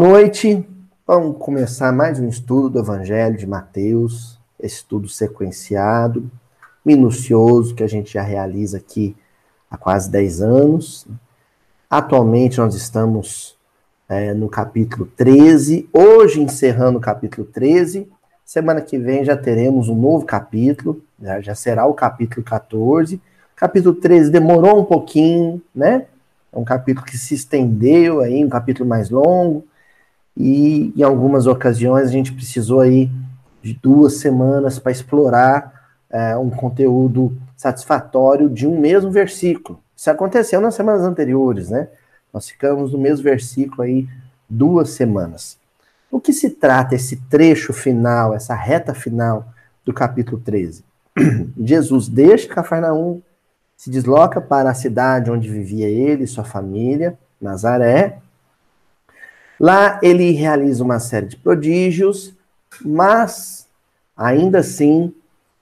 Noite. Vamos começar mais um estudo do Evangelho de Mateus, estudo sequenciado, minucioso, que a gente já realiza aqui há quase 10 anos. Atualmente nós estamos é, no capítulo 13, hoje encerrando o capítulo 13. Semana que vem já teremos um novo capítulo, já, já será o capítulo 14. Capítulo 13 demorou um pouquinho, né? É um capítulo que se estendeu aí, um capítulo mais longo, e em algumas ocasiões a gente precisou aí de duas semanas para explorar é, um conteúdo satisfatório de um mesmo versículo. Isso aconteceu nas semanas anteriores, né? Nós ficamos no mesmo versículo aí duas semanas. O que se trata esse trecho final, essa reta final do capítulo 13? Jesus deixa Cafarnaum, se desloca para a cidade onde vivia ele e sua família, Nazaré. Lá ele realiza uma série de prodígios, mas ainda assim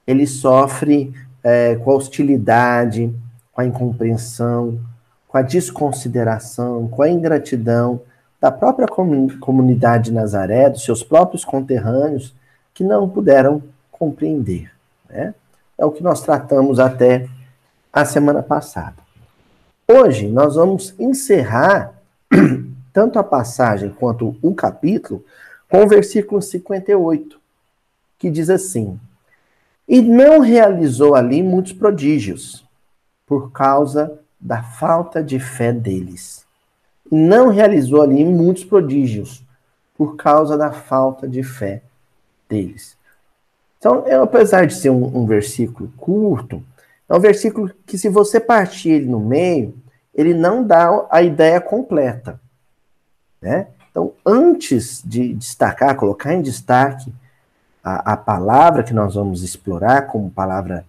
ele sofre é, com a hostilidade, com a incompreensão, com a desconsideração, com a ingratidão da própria comunidade de Nazaré, dos seus próprios conterrâneos, que não puderam compreender. Né? É o que nós tratamos até a semana passada. Hoje nós vamos encerrar tanto a passagem quanto o capítulo com o versículo 58, que diz assim: E não realizou ali muitos prodígios, por causa da falta de fé deles. Não realizou ali muitos prodígios, por causa da falta de fé deles. Então, apesar de ser um, um versículo curto, é um versículo que, se você partir ele no meio, ele não dá a ideia completa. Né? Então, antes de destacar, colocar em destaque a, a palavra que nós vamos explorar como palavra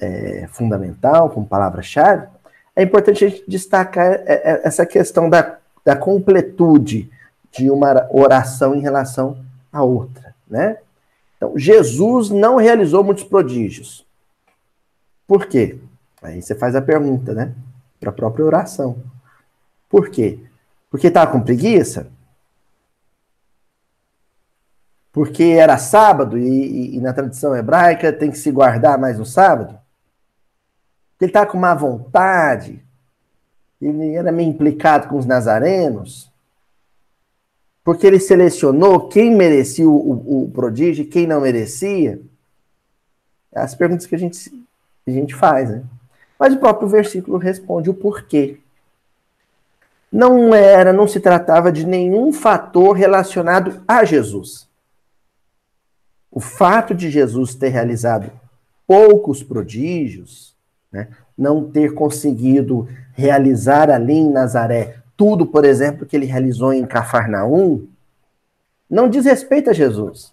é, fundamental, como palavra-chave, é importante a gente destacar é, é, essa questão da, da completude de uma oração em relação à outra. Né? Então, Jesus não realizou muitos prodígios. Por quê? Aí você faz a pergunta, né? Para a própria oração. Por quê? Porque estava com preguiça? Porque era sábado e, e, e, na tradição hebraica tem que se guardar mais no sábado? Ele estava com má vontade? Ele era meio implicado com os nazarenos? Porque ele selecionou quem merecia o, o, o prodígio e quem não merecia? As perguntas que a gente a gente faz, né? Mas o próprio versículo responde o porquê. Não era, não se tratava de nenhum fator relacionado a Jesus. O fato de Jesus ter realizado poucos prodígios, né, não ter conseguido realizar ali em Nazaré tudo, por exemplo, que ele realizou em Cafarnaum, não diz respeito a Jesus.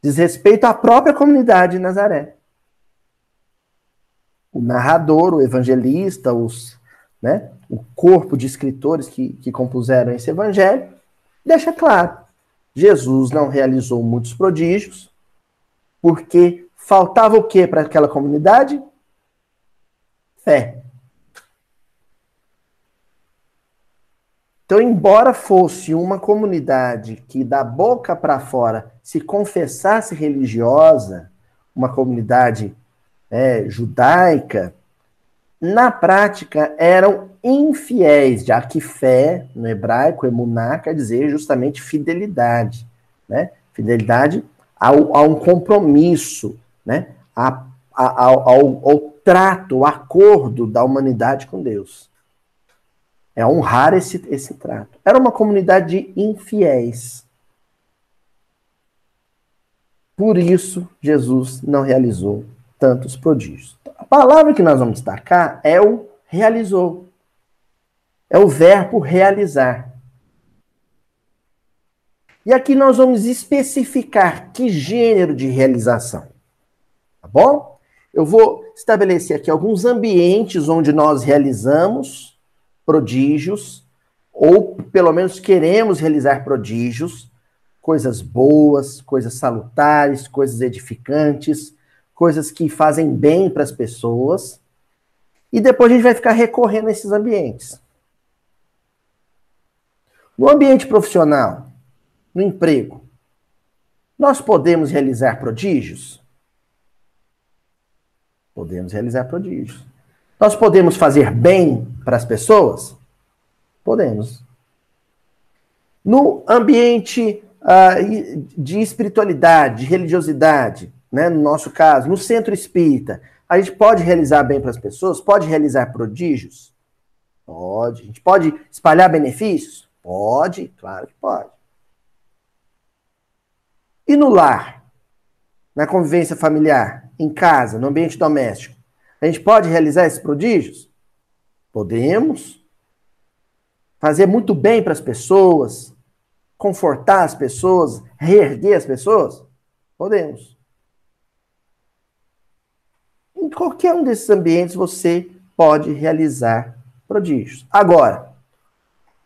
Diz respeito à própria comunidade de Nazaré o narrador, o evangelista, os, né, o corpo de escritores que, que compuseram esse evangelho, deixa claro: Jesus não realizou muitos prodígios, porque faltava o que para aquela comunidade? Fé. Então, embora fosse uma comunidade que da boca para fora se confessasse religiosa, uma comunidade é, judaica, na prática eram infiéis, já que fé, no hebraico, emuná, quer dizer justamente fidelidade, né? Fidelidade ao, a um compromisso, né? A, a, ao, ao, ao trato, o acordo da humanidade com Deus. É honrar esse, esse trato. Era uma comunidade de infiéis. Por isso, Jesus não realizou tantos prodígios. A palavra que nós vamos destacar é o realizou. É o verbo realizar. E aqui nós vamos especificar que gênero de realização. Tá bom? Eu vou estabelecer aqui alguns ambientes onde nós realizamos prodígios, ou pelo menos queremos realizar prodígios, coisas boas, coisas salutares, coisas edificantes, coisas que fazem bem para as pessoas, e depois a gente vai ficar recorrendo a esses ambientes. No ambiente profissional, no emprego, nós podemos realizar prodígios? Podemos realizar prodígios. Nós podemos fazer bem para as pessoas? Podemos. No ambiente uh, de espiritualidade, de religiosidade, né, no nosso caso, no centro espírita, a gente pode realizar bem para as pessoas? Pode realizar prodígios? Pode. A gente pode espalhar benefícios? Pode, claro que pode. E no lar? Na convivência familiar? Em casa? No ambiente doméstico? A gente pode realizar esses prodígios? Podemos. Fazer muito bem para as pessoas, confortar as pessoas, reerguer as pessoas? Podemos. Qualquer um desses ambientes você pode realizar prodígios. Agora,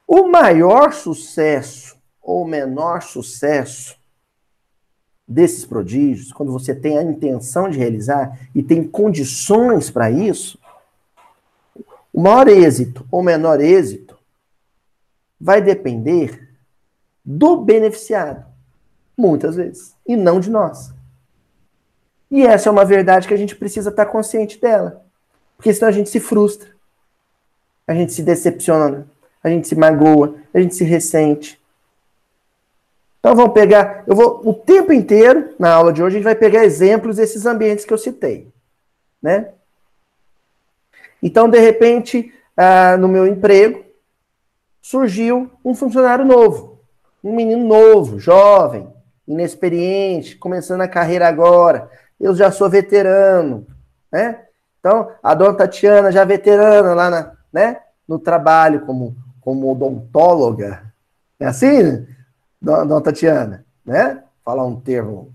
o maior sucesso ou menor sucesso desses prodígios, quando você tem a intenção de realizar e tem condições para isso, o maior êxito ou menor êxito vai depender do beneficiado, muitas vezes, e não de nós. E essa é uma verdade que a gente precisa estar consciente dela, porque senão a gente se frustra a gente se decepciona, a gente se magoa, a gente se ressente. Então vamos pegar, eu vou o tempo inteiro na aula de hoje a gente vai pegar exemplos desses ambientes que eu citei, né? Então de repente ah, no meu emprego surgiu um funcionário novo, um menino novo, jovem, inexperiente, começando a carreira agora. Eu já sou veterano, né? Então a dona Tatiana já veterana lá na, né? No trabalho como, como odontóloga. É assim, dona Tatiana? Né? Falar um termo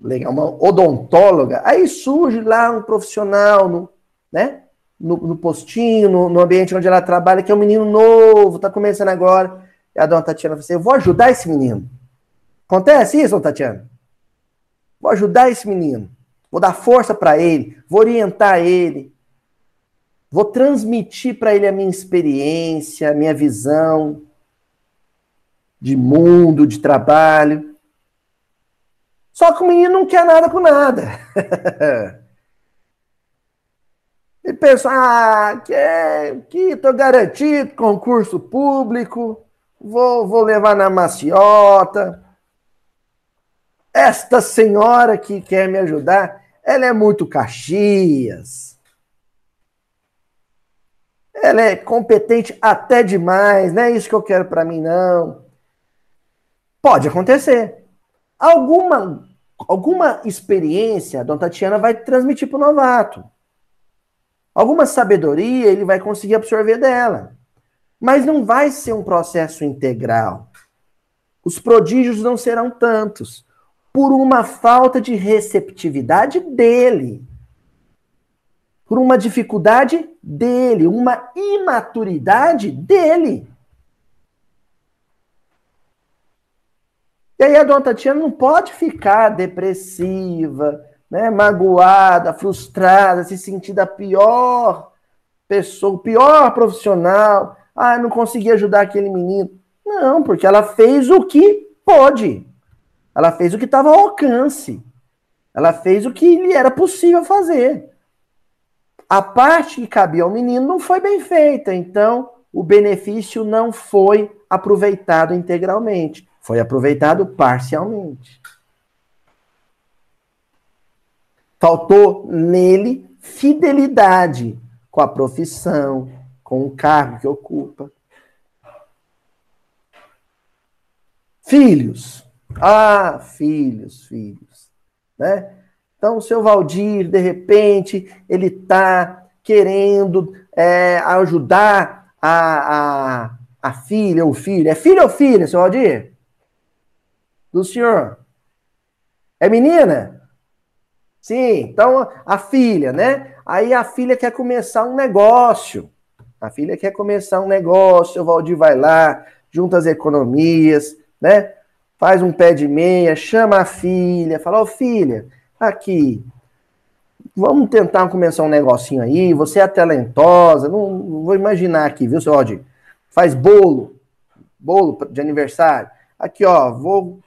legal, uma odontóloga. Aí surge lá um profissional, no, né? No, no postinho, no, no, ambiente onde ela trabalha, que é um menino novo, está começando agora. E a dona Tatiana fala assim: Eu vou ajudar esse menino. Acontece isso, dona Tatiana? Vou ajudar esse menino. Vou dar força para ele, vou orientar ele, Vou transmitir para ele a minha experiência, a minha visão de mundo, de trabalho. Só que o menino não quer nada com nada. ele pensa, ah, que, que tô garantido, concurso público, vou, vou levar na maciota. Esta senhora que quer me ajudar, ela é muito caxias ela é competente até demais, não é isso que eu quero para mim, não. Pode acontecer. Alguma, alguma experiência a Dona Tatiana vai transmitir para o novato. Alguma sabedoria ele vai conseguir absorver dela. Mas não vai ser um processo integral. Os prodígios não serão tantos. Por uma falta de receptividade dele por uma dificuldade dele, uma imaturidade dele. E aí a dona Tatiana não pode ficar depressiva, né, magoada, frustrada, se sentir a pior pessoa, o pior profissional. Ah, não consegui ajudar aquele menino. Não, porque ela fez o que pôde. Ela fez o que estava ao alcance. Ela fez o que lhe era possível fazer a parte que cabia ao menino não foi bem feita, então o benefício não foi aproveitado integralmente, foi aproveitado parcialmente. Faltou nele fidelidade com a profissão, com o cargo que ocupa. Filhos. Ah, filhos, filhos. Né? Então, o seu Valdir, de repente, ele está querendo é, ajudar a, a, a filha ou filho. É filho ou filha, seu Valdir? Do senhor? É menina? Sim, então a filha, né? Aí a filha quer começar um negócio. A filha quer começar um negócio, o Valdir vai lá, junta as economias, né? Faz um pé de meia, chama a filha, fala, ô oh, filha, aqui, vamos tentar começar um negocinho aí, você é talentosa, não, não vou imaginar aqui, viu, seu Aldir? faz bolo, bolo de aniversário. Aqui, ó, vou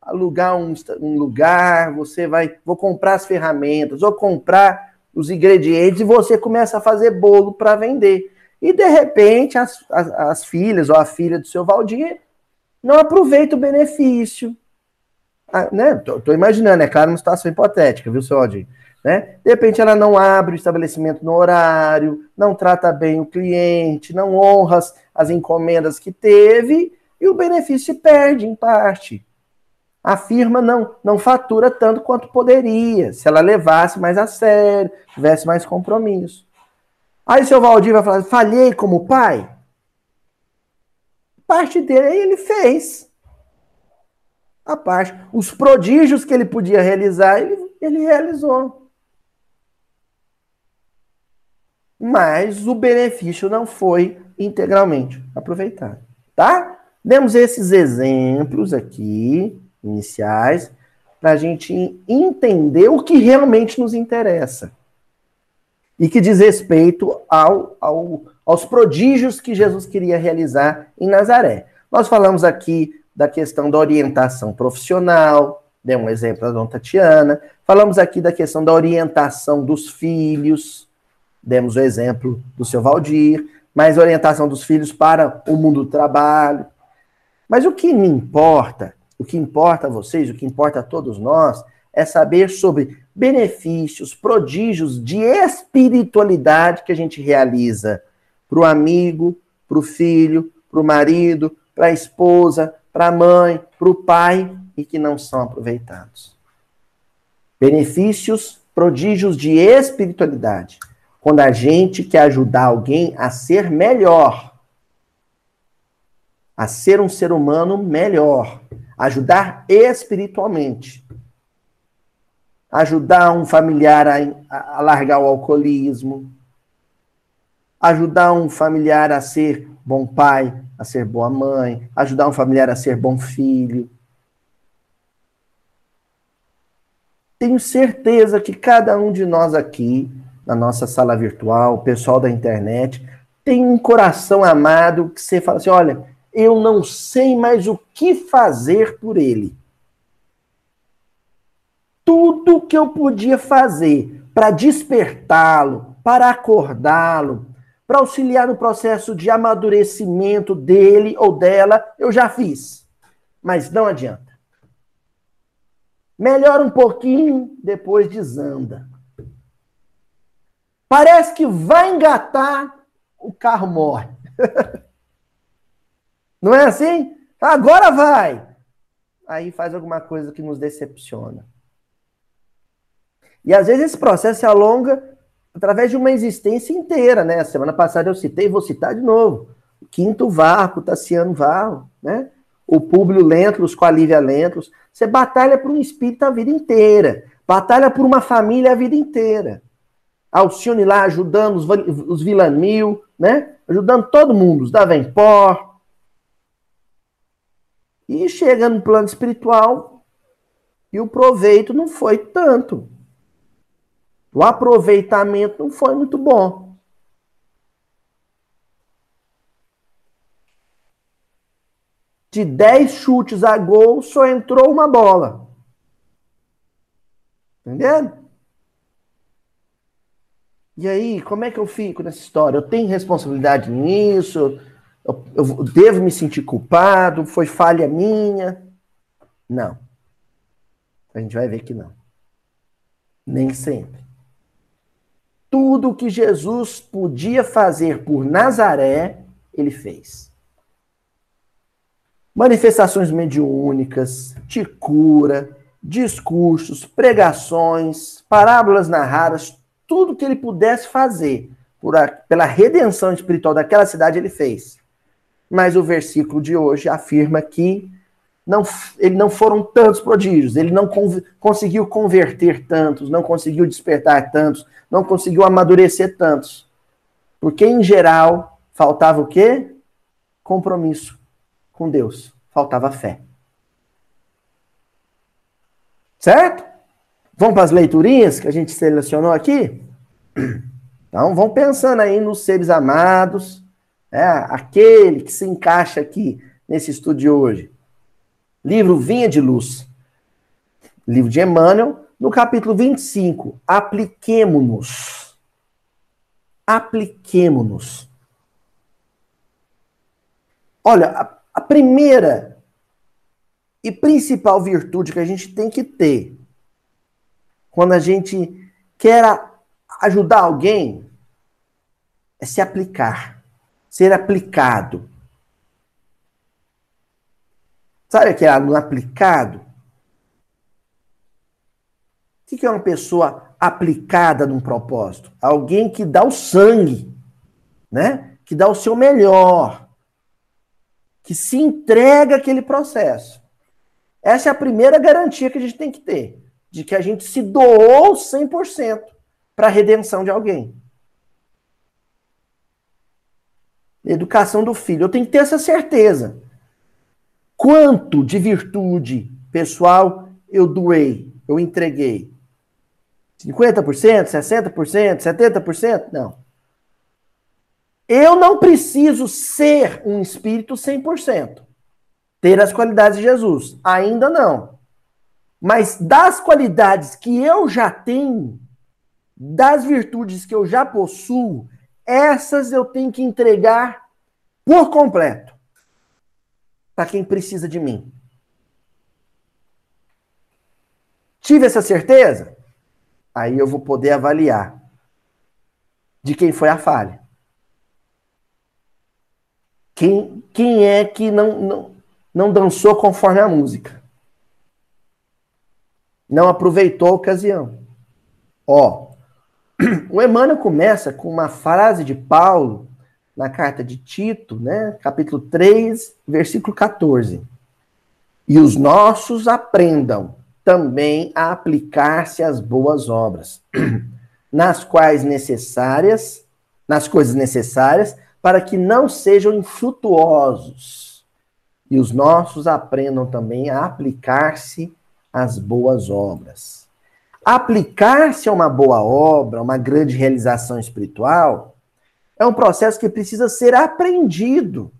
alugar um, um lugar, você vai, vou comprar as ferramentas, vou comprar os ingredientes e você começa a fazer bolo para vender. E de repente as, as, as, filhas ou a filha do seu Valdir não aproveita o benefício. Ah, né? Tô, tô, imaginando, é claro, uma situação hipotética, viu, seu Valdir? Né? De repente ela não abre o estabelecimento no horário, não trata bem o cliente, não honra as, as encomendas que teve e o benefício se perde em parte a firma não, não fatura tanto quanto poderia, se ela levasse mais a sério, tivesse mais compromisso. Aí seu Valdir vai falar, falhei como pai? Parte dele ele fez. A parte. Os prodígios que ele podia realizar, ele, ele realizou. Mas o benefício não foi integralmente aproveitado. Tá? Demos esses exemplos aqui iniciais, para a gente entender o que realmente nos interessa. E que diz respeito ao, ao, aos prodígios que Jesus queria realizar em Nazaré. Nós falamos aqui da questão da orientação profissional, dei um exemplo da Dona Tatiana. Falamos aqui da questão da orientação dos filhos, demos o exemplo do seu Valdir, mas orientação dos filhos para o mundo do trabalho. Mas o que me importa o que importa a vocês, o que importa a todos nós, é saber sobre benefícios, prodígios de espiritualidade que a gente realiza para o amigo, para o filho, para o marido, para a esposa, para a mãe, para o pai e que não são aproveitados. Benefícios, prodígios de espiritualidade. Quando a gente quer ajudar alguém a ser melhor, a ser um ser humano melhor, ajudar espiritualmente. Ajudar um familiar a, a largar o alcoolismo. Ajudar um familiar a ser bom pai, a ser boa mãe. Ajudar um familiar a ser bom filho. Tenho certeza que cada um de nós aqui, na nossa sala virtual, o pessoal da internet, tem um coração amado que você fala assim: olha, eu não sei mais o que fazer por ele. Tudo que eu podia fazer para despertá-lo, para acordá-lo, para auxiliar no processo de amadurecimento dele ou dela, eu já fiz. Mas não adianta. Melhora um pouquinho, depois desanda. Parece que vai engatar, o carro morre. Não é assim? Agora vai! Aí faz alguma coisa que nos decepciona. E às vezes esse processo se alonga através de uma existência inteira, né? Semana passada eu citei, vou citar de novo. Quinto Varro, Tassiano Varro, né? O Públio Lentulus com a Lívia Lentulus. Você batalha por um espírito a vida inteira. Batalha por uma família a vida inteira. Alcione lá ajudando os, os Villanil, né? Ajudando todo mundo, os Davenport, e chega no plano espiritual e o proveito não foi tanto. O aproveitamento não foi muito bom. De 10 chutes a gol, só entrou uma bola. Entendendo? E aí, como é que eu fico nessa história? Eu tenho responsabilidade nisso? eu, eu devo me sentir culpado, foi falha minha. Não. A gente vai ver que não. Nem sempre. Tudo que Jesus podia fazer por Nazaré, ele fez. Manifestações mediúnicas, de cura, discursos, pregações, parábolas narradas, tudo que ele pudesse fazer a, pela redenção espiritual daquela cidade, ele fez mas o versículo de hoje afirma que não, ele não foram tantos prodígios, ele não conseguiu converter tantos, não conseguiu despertar tantos, não conseguiu amadurecer tantos. Porque, em geral, faltava o quê? Compromisso com Deus. Faltava fé. Certo? Vamos para as leiturinhas que a gente selecionou aqui? Então, vão pensando aí nos seres amados, É aquele que se encaixa aqui nesse estudo de hoje. Livro Vinha de Luz. Livro de Emmanuel, no capítulo 25. Apliquemo-nos. Apliquemo-nos. Olha, a, a primeira e principal virtude que a gente tem que ter quando a gente quer ajudar alguém é se aplicar, ser aplicado. Sabe aquele aluno aplicado? O que é uma pessoa aplicada num propósito? Alguém que dá o sangue, né? Que dá o seu melhor, que se entrega aquele processo. Essa é a primeira garantia que a gente tem que ter, de que a gente se doou 100% para a redenção de alguém. Educação do filho. Eu tenho que ter essa certeza. Quanto de virtude pessoal eu doei, eu entreguei? 50%, 60%, 70%? Não. Eu não preciso ser um espírito 100%. Ter as qualidades de Jesus. Ainda não. Mas das qualidades que eu já tenho, das virtudes que eu já possuo, essas eu tenho que entregar por completo para quem precisa de mim. Tive essa certeza? Aí eu vou poder avaliar de quem foi a falha. Quem, quem é que não, não, não dançou conforme a música? Não aproveitou a ocasião. Ó, o Emmanuel começa com uma frase de Paulo na carta de Tito, né, capítulo 3, versículo 14. E os nossos aprendam também a aplicar-se às boas obras, nas quais necessárias, nas coisas necessárias, para que não sejam infrutuosos. E os nossos aprendam também a aplicar-se às boas obras. Aplicar-se a uma boa obra, uma grande realização espiritual, é um processo que precisa ser aprendido.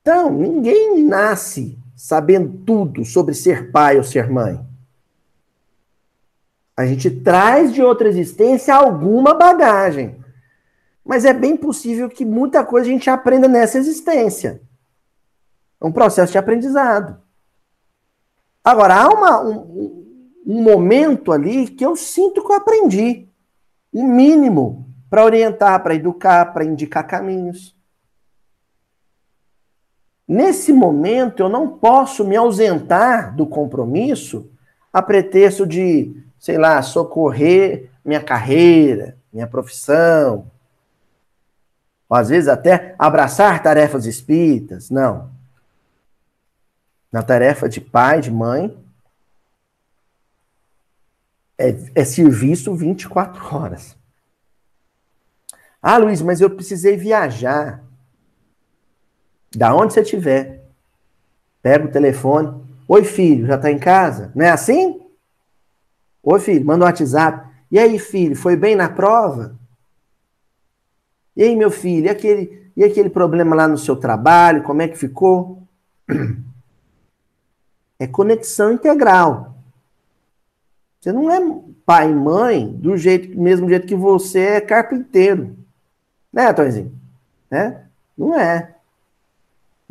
Então, ninguém nasce sabendo tudo sobre ser pai ou ser mãe. A gente traz de outra existência alguma bagagem. Mas é bem possível que muita coisa a gente aprenda nessa existência. É um processo de aprendizado. Agora, há uma, um, um momento ali que eu sinto que eu aprendi. O mínimo para orientar, para educar, para indicar caminhos. Nesse momento, eu não posso me ausentar do compromisso a pretexto de, sei lá, socorrer minha carreira, minha profissão, ou às vezes até abraçar tarefas espíritas. Não. Na tarefa de pai, de mãe, é, é serviço 24 horas. Ah, Luiz, mas eu precisei viajar. Da onde você estiver. Pega o telefone. Oi, filho, já está em casa? Não é assim? Oi, filho, manda um WhatsApp. E aí, filho, foi bem na prova? E aí, meu filho, e aquele, e aquele problema lá no seu trabalho, como é que ficou? É conexão integral. Você não é pai e mãe do jeito, mesmo jeito que você é carpinteiro. Né, Tonzinho? Né? Não é.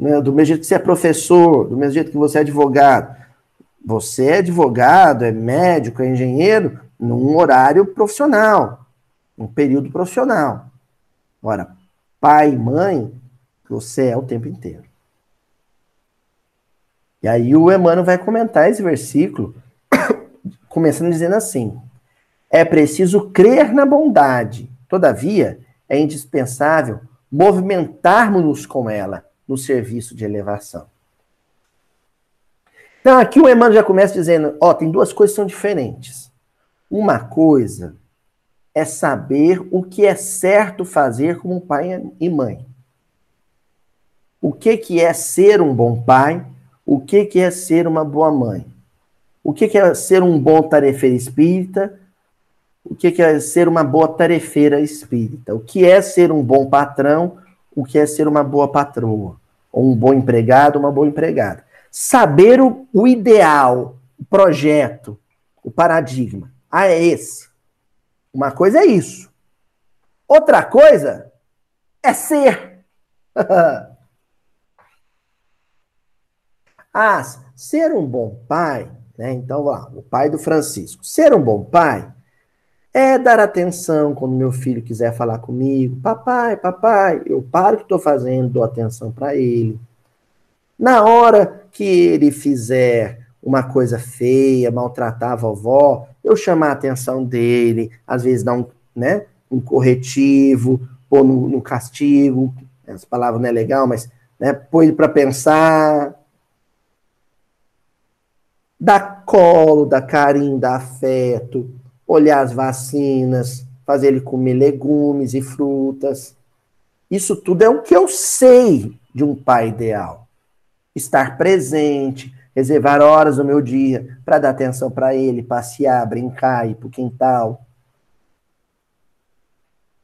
é. Do mesmo jeito que você é professor, do mesmo jeito que você é advogado. Você é advogado, é médico, é engenheiro, num horário profissional, num período profissional. Agora, pai e mãe, você é o tempo inteiro. E aí o Emmanuel vai comentar esse versículo começando dizendo assim: é preciso crer na bondade, todavia, é indispensável movimentarmos-nos com ela no serviço de elevação. Então, aqui o Emmanuel já começa dizendo: ó, tem duas coisas que são diferentes. Uma coisa é saber o que é certo fazer como pai e mãe. O que, que é ser um bom pai, o que, que é ser uma boa mãe o que é ser um bom tarefeiro espírita, o que é ser uma boa tarefeira espírita, o que é ser um bom patrão, o que é ser uma boa patroa, ou um bom empregado, uma boa empregada. Saber o, o ideal, o projeto, o paradigma. Ah, é esse. Uma coisa é isso. Outra coisa é ser. ah, ser um bom pai, né? Então, lá, o pai do Francisco. Ser um bom pai é dar atenção quando meu filho quiser falar comigo. Papai, papai, eu paro o que estou fazendo, dou atenção para ele. Na hora que ele fizer uma coisa feia, maltratar a vovó, eu chamar a atenção dele, às vezes dar um, né, um corretivo, pôr no, no castigo, essa palavra não é legal, mas né, pôr ele para pensar, dar colo, dar carinho, dar afeto, olhar as vacinas, fazer ele comer legumes e frutas. Isso tudo é o que eu sei de um pai ideal. Estar presente, reservar horas do meu dia para dar atenção para ele, passear, brincar, ir para o quintal.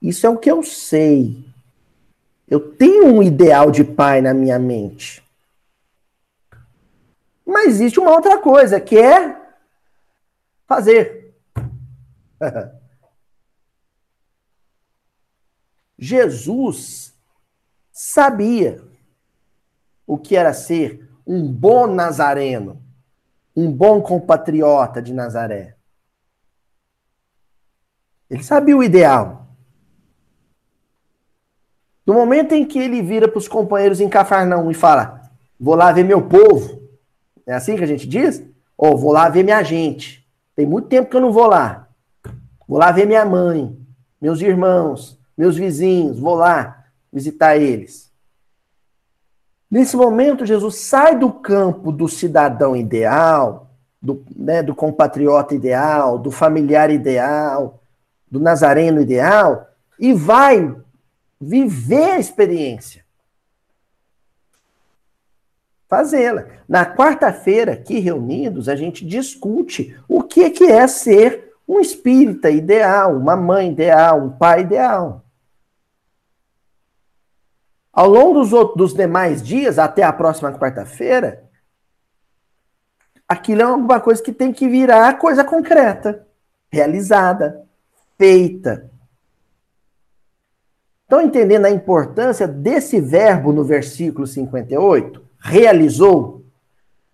Isso é o que eu sei. Eu tenho um ideal de pai na minha mente. Mas existe uma outra coisa, que é fazer. Jesus sabia o que era ser um bom nazareno, um bom compatriota de Nazaré. Ele sabia o ideal. No momento em que ele vira para os companheiros em Cafarnaum e fala: Vou lá ver meu povo. É assim que a gente diz? Ou oh, vou lá ver minha gente. Tem muito tempo que eu não vou lá. Vou lá ver minha mãe, meus irmãos, meus vizinhos. Vou lá visitar eles. Nesse momento, Jesus sai do campo do cidadão ideal, do, né, do compatriota ideal, do familiar ideal, do nazareno ideal, e vai viver a experiência. Fazê-la. Na quarta-feira, aqui reunidos, a gente discute o que, que é ser um espírita ideal, uma mãe ideal, um pai ideal. Ao longo dos, outros, dos demais dias, até a próxima quarta-feira, aquilo é alguma coisa que tem que virar coisa concreta, realizada, feita. Estão entendendo a importância desse verbo no versículo 58? Realizou.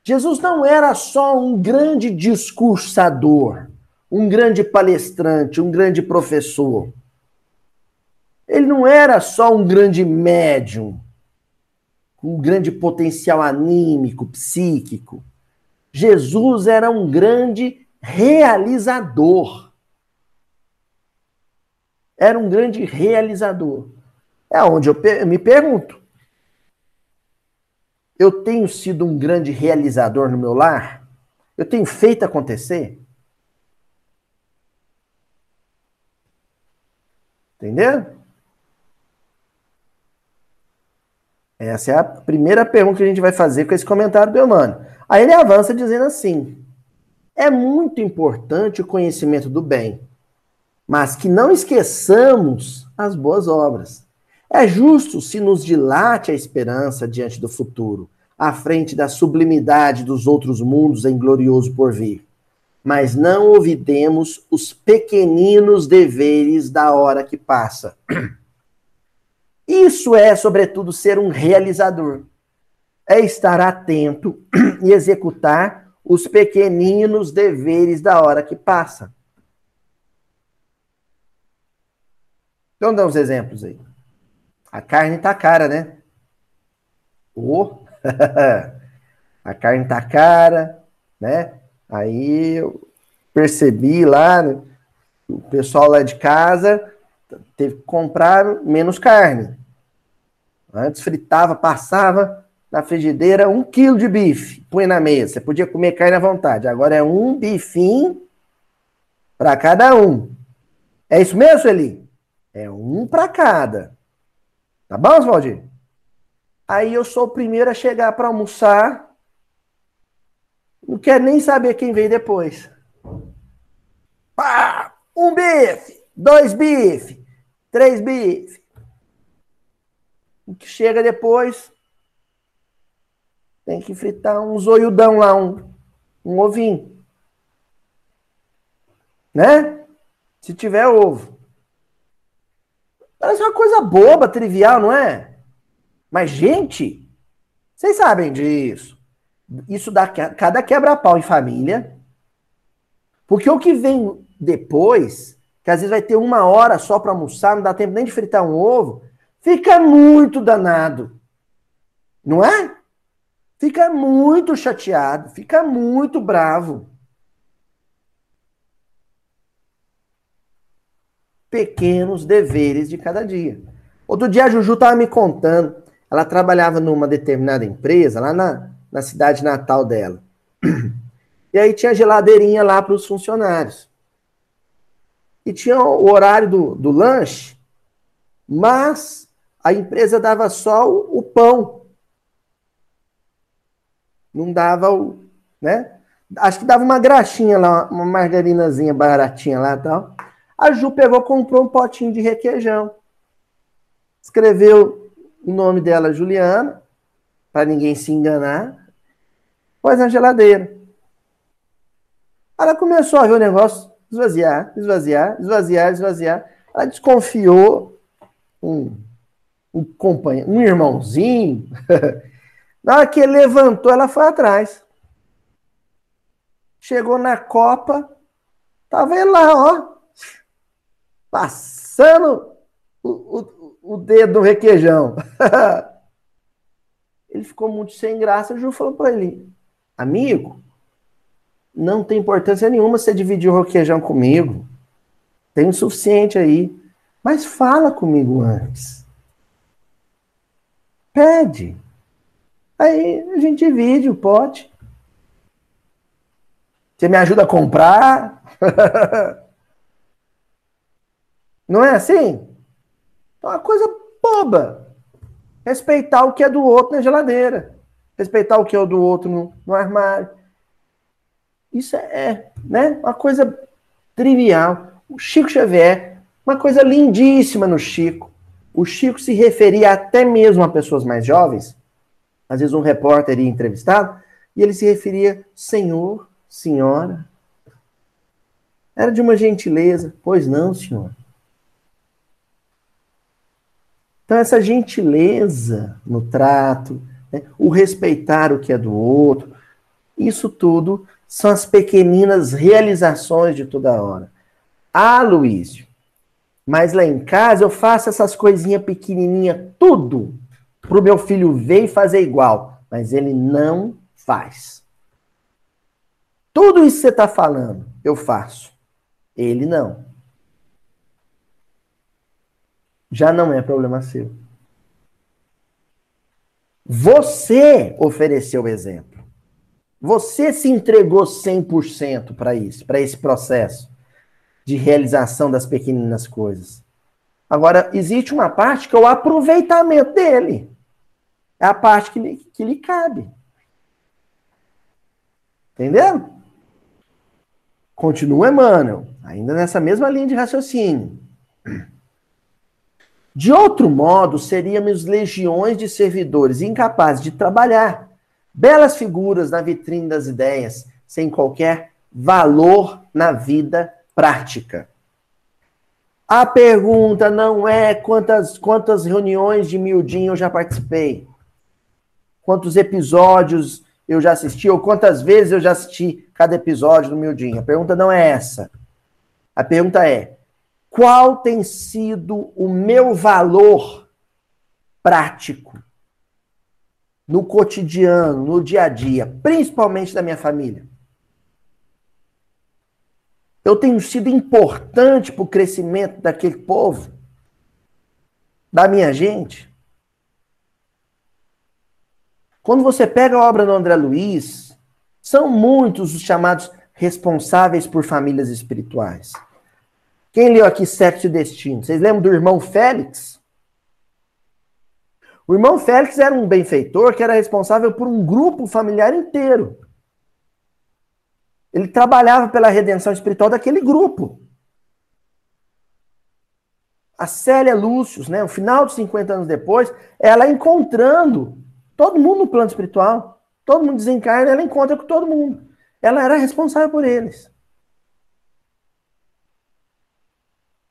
Jesus não era só um grande discursador, um grande palestrante, um grande professor. Ele não era só um grande médium, um grande potencial anímico, psíquico. Jesus era um grande realizador. Era um grande realizador. É onde eu me pergunto. Eu tenho sido um grande realizador no meu lar? Eu tenho feito acontecer? Entendeu? Essa é a primeira pergunta que a gente vai fazer com esse comentário do Emmanuel. Aí ele avança dizendo assim: é muito importante o conhecimento do bem, mas que não esqueçamos as boas obras. É justo se nos dilate a esperança diante do futuro, à frente da sublimidade dos outros mundos em glorioso porvir. Mas não ouvidemos os pequeninos deveres da hora que passa. Isso é, sobretudo, ser um realizador. É estar atento e executar os pequeninos deveres da hora que passa. Então, dá uns exemplos aí. A carne tá cara, né? Oh. a carne tá cara, né? Aí eu percebi lá, né? o pessoal lá de casa teve que comprar menos carne. Antes fritava, passava na frigideira um quilo de bife, põe na mesa. Você podia comer carne à vontade. Agora é um bifinho para cada um. É isso mesmo, Sueli? É um para cada. Tá bom, Oswaldir? Aí eu sou o primeiro a chegar para almoçar. Não quero nem saber quem veio depois. Pá! Um bife! dois bifes, três bifes. O que chega depois tem que fritar um zoiudão lá, um, um ovinho. Né? Se tiver ovo. Parece uma coisa boba, trivial, não é? Mas, gente, vocês sabem disso. Isso dá cada quebra-pau em família. Porque o que vem depois, que às vezes vai ter uma hora só para almoçar, não dá tempo nem de fritar um ovo, fica muito danado. Não é? Fica muito chateado, fica muito bravo. Pequenos deveres de cada dia. Outro dia a Juju estava me contando, ela trabalhava numa determinada empresa, lá na, na cidade natal dela. E aí tinha geladeirinha lá para os funcionários. E tinha o horário do, do lanche, mas a empresa dava só o, o pão. Não dava o. Né? Acho que dava uma graxinha lá, uma margarinazinha baratinha lá e tal. A Ju pegou, comprou um potinho de requeijão. Escreveu o nome dela, Juliana, para ninguém se enganar. Pôs na geladeira. Ela começou a ver o negócio esvaziar, esvaziar, esvaziar, esvaziar. Ela desconfiou um, um companheiro, um irmãozinho. Na hora que ele levantou, ela foi atrás. Chegou na Copa, tava ele lá, ó, passando o, o, o dedo no requeijão. ele ficou muito sem graça. O Ju falou para ele: Amigo, não tem importância nenhuma você dividir o requeijão comigo. Tem o suficiente aí. Mas fala comigo antes. Pede. Aí a gente divide o pote. Você me ajuda a comprar? Não é assim? É uma coisa boba. Respeitar o que é do outro na geladeira. Respeitar o que é do outro no, no armário. Isso é, é, né, uma coisa trivial. O Chico Xavier, uma coisa lindíssima no Chico. O Chico se referia até mesmo a pessoas mais jovens. Às vezes um repórter ia entrevistado e ele se referia senhor, senhora. Era de uma gentileza. Pois não, senhor. Então, essa gentileza no trato, né, o respeitar o que é do outro, isso tudo são as pequeninas realizações de toda hora. Ah, Luísio, mas lá em casa eu faço essas coisinhas pequenininhas, tudo, para o meu filho ver e fazer igual. Mas ele não faz. Tudo isso que você está falando, eu faço. Ele não. Já não é problema seu. Você ofereceu o exemplo. Você se entregou 100% para isso, para esse processo de realização das pequeninas coisas. Agora, existe uma parte que é o aproveitamento dele. É a parte que lhe, que lhe cabe. Entendeu? Continua Emmanuel, ainda nessa mesma linha de raciocínio. De outro modo, seríamos legiões de servidores incapazes de trabalhar Belas figuras na vitrine das ideias, sem qualquer valor na vida prática. A pergunta não é quantas, quantas reuniões de miudinho eu já participei, quantos episódios eu já assisti, ou quantas vezes eu já assisti cada episódio do miudinho. A pergunta não é essa. A pergunta é: qual tem sido o meu valor prático no cotidiano, no dia a dia, principalmente da minha família. Eu tenho sido importante para o crescimento daquele povo, da minha gente. Quando você pega a obra do André Luiz, são muitos os chamados responsáveis por famílias espirituais. Quem leu aqui Sexo e Destino? Vocês lembram do irmão Félix? O irmão Félix era um benfeitor que era responsável por um grupo familiar inteiro. Ele trabalhava pela redenção espiritual daquele grupo. A Célia Lúcius, né, no final de 50 anos depois, ela encontrando todo mundo no plano espiritual, todo mundo desencarna, ela encontra com todo mundo. Ela era responsável por eles.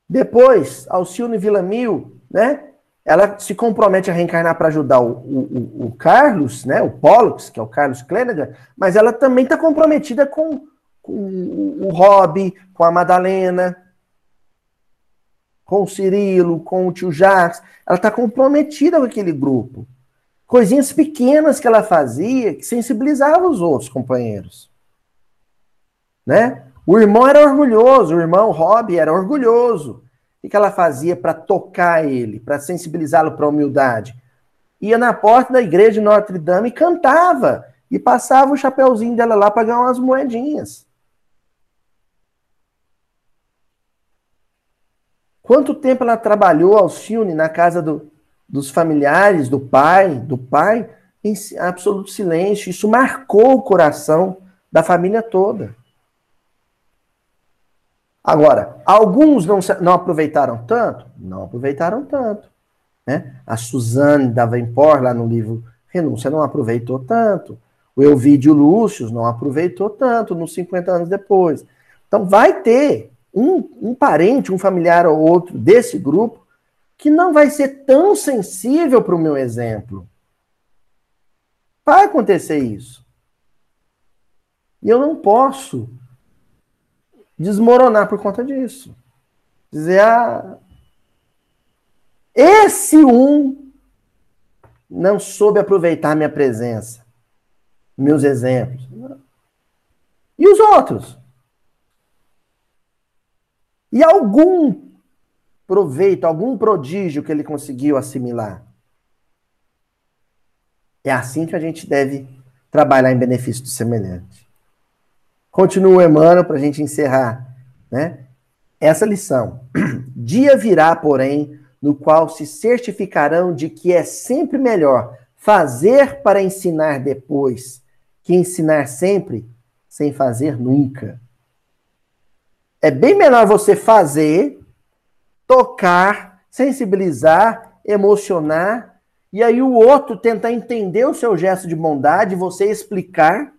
Depois, Alcione Villamil, né? Ela se compromete a reencarnar para ajudar o, o, o, Carlos, né? O Pollux, que é o Carlos Clenaghan, mas ela também está comprometida com, com o Rob, com a Madalena, com o Cirilo, com o tio Jacques. Ela está comprometida com aquele grupo. Coisinhas pequenas que ela fazia que sensibilizava os outros companheiros. Né? O irmão era orgulhoso, o irmão Rob era orgulhoso. O que ela fazia para tocar ele, para sensibilizá-lo para a humildade? Ia na porta da igreja de Notre Dame e cantava. E passava o chapeuzinho dela lá para ganhar umas moedinhas. Quanto tempo ela trabalhou, Alcione, na casa do, dos familiares, do pai, do pai, em absoluto silêncio. Isso marcou o coração da família toda. Agora, alguns não, não aproveitaram tanto? Não aproveitaram tanto. Né? A Suzane Davenport, lá no livro Renúncia, não aproveitou tanto. O Elvídio Lúcio não aproveitou tanto nos 50 anos depois. Então, vai ter um, um parente, um familiar ou outro desse grupo que não vai ser tão sensível para o meu exemplo. Vai acontecer isso. E eu não posso desmoronar por conta disso. Dizer, ah, esse um não soube aproveitar minha presença, meus exemplos. E os outros? E algum proveito, algum prodígio que ele conseguiu assimilar? É assim que a gente deve trabalhar em benefício do semelhante. Continua Emmanuel para a gente encerrar, né? Essa lição. Dia virá, porém, no qual se certificarão de que é sempre melhor fazer para ensinar depois que ensinar sempre sem fazer nunca. É bem melhor você fazer, tocar, sensibilizar, emocionar, e aí o outro tentar entender o seu gesto de bondade, você explicar,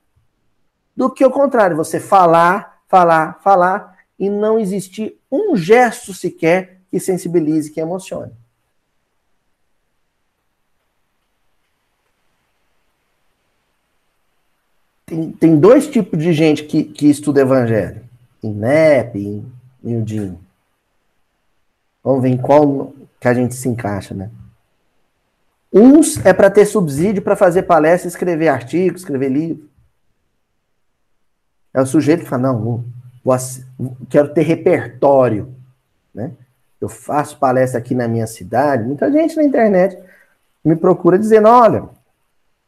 do que o contrário, você falar, falar, falar e não existir um gesto sequer que sensibilize, que emocione. Tem, tem dois tipos de gente que, que estuda evangelho. Em NEP, em Mildinho. Vamos ver em qual que a gente se encaixa, né? Uns é para ter subsídio para fazer palestra, escrever artigo, escrever livro. É o sujeito que fala, não, vou, vou, quero ter repertório, né? Eu faço palestra aqui na minha cidade, muita gente na internet me procura dizendo, olha,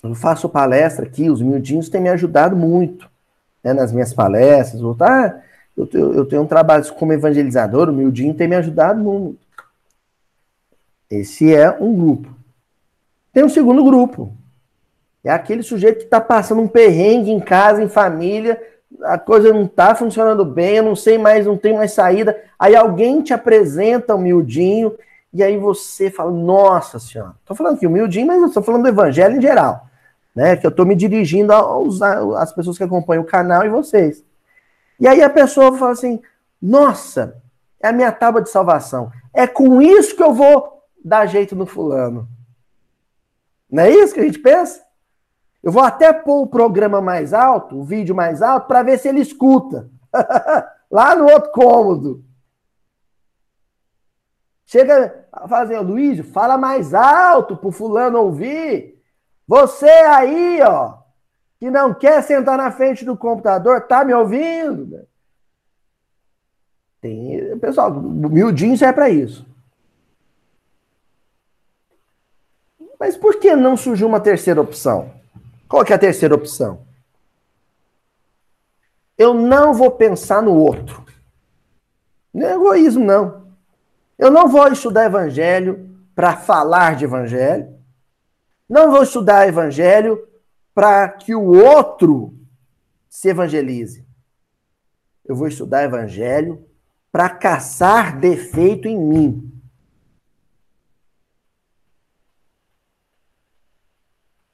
eu faço palestra aqui, os miudinhos têm me ajudado muito né, nas minhas palestras, ou tá, eu, eu tenho um trabalho como evangelizador, o miudinho tem me ajudado muito. Esse é um grupo. Tem um segundo grupo. É aquele sujeito que está passando um perrengue em casa, em família, a coisa não está funcionando bem, eu não sei mais, não tem mais saída. Aí alguém te apresenta o miudinho, e aí você fala, nossa senhora, estou falando aqui o miudinho, mas eu estou falando do evangelho em geral, né? Que eu estou me dirigindo aos, às pessoas que acompanham o canal e vocês. E aí a pessoa fala assim, nossa, é a minha tábua de salvação. É com isso que eu vou dar jeito no fulano. Não é isso que a gente pensa? Eu vou até pôr o programa mais alto, o vídeo mais alto, para ver se ele escuta. Lá no outro cômodo. Chega a fazer, Luiz, fala mais alto pro fulano ouvir. Você aí, ó, que não quer sentar na frente do computador, tá me ouvindo? Tem, pessoal, miudinho é para isso. Mas por que não surgiu uma terceira opção? Qual é a terceira opção? Eu não vou pensar no outro. Não é egoísmo, não. Eu não vou estudar evangelho para falar de evangelho. Não vou estudar evangelho para que o outro se evangelize. Eu vou estudar evangelho para caçar defeito em mim.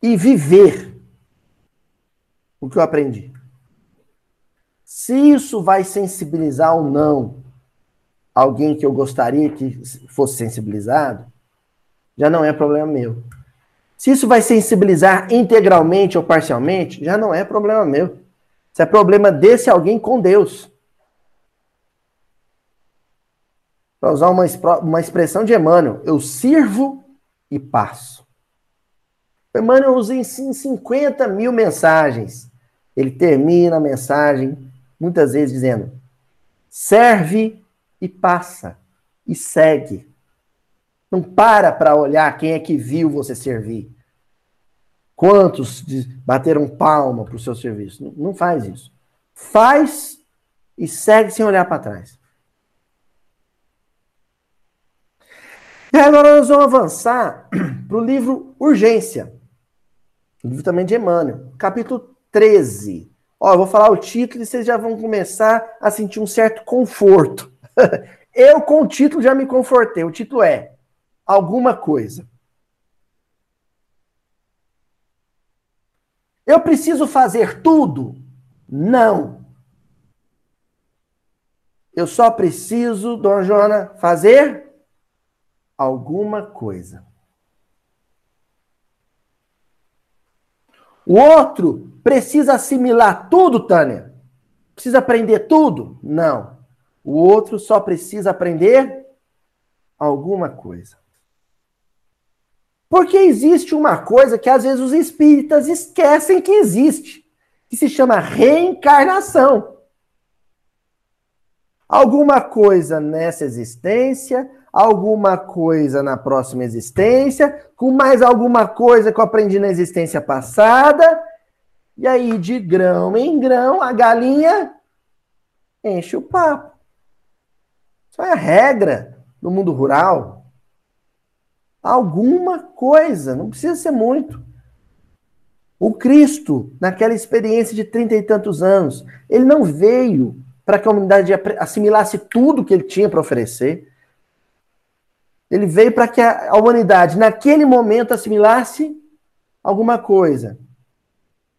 E viver o que eu aprendi. Se isso vai sensibilizar ou não alguém que eu gostaria que fosse sensibilizado, já não é problema meu. Se isso vai sensibilizar integralmente ou parcialmente, já não é problema meu. Isso é problema desse alguém com Deus. Para usar uma, uma expressão de Emmanuel, eu sirvo e passo. Emmanuel usa em 50 mil mensagens. Ele termina a mensagem, muitas vezes, dizendo: serve e passa, e segue. Não para para olhar quem é que viu você servir. Quantos bateram palma para o seu serviço? Não, faz isso. Faz e segue sem olhar para trás. E agora nós vamos avançar para o livro Urgência. livro também de Emmanuel, capítulo 13. Ó, eu vou falar o título e vocês já vão começar a sentir um certo conforto. eu, com o título, já me confortei. O título é Alguma Coisa. Eu preciso fazer tudo? Não. Eu só preciso, Dona Joana, fazer alguma coisa. O outro precisa assimilar tudo, Tânia? Precisa aprender tudo? Não. O outro só precisa aprender alguma coisa. Porque existe uma coisa que às vezes os espíritas esquecem que existe, que se chama reencarnação. Alguma coisa nessa existência, alguma coisa na próxima existência, com mais alguma coisa que eu aprendi na existência passada, e aí de grão em grão a galinha enche o papo. Isso é a regra no mundo rural alguma coisa, não precisa ser muito. O Cristo, naquela experiência de trinta e tantos anos, ele não veio para que a humanidade assimilasse tudo que ele tinha para oferecer. Ele veio para que a humanidade, naquele momento, assimilasse alguma coisa.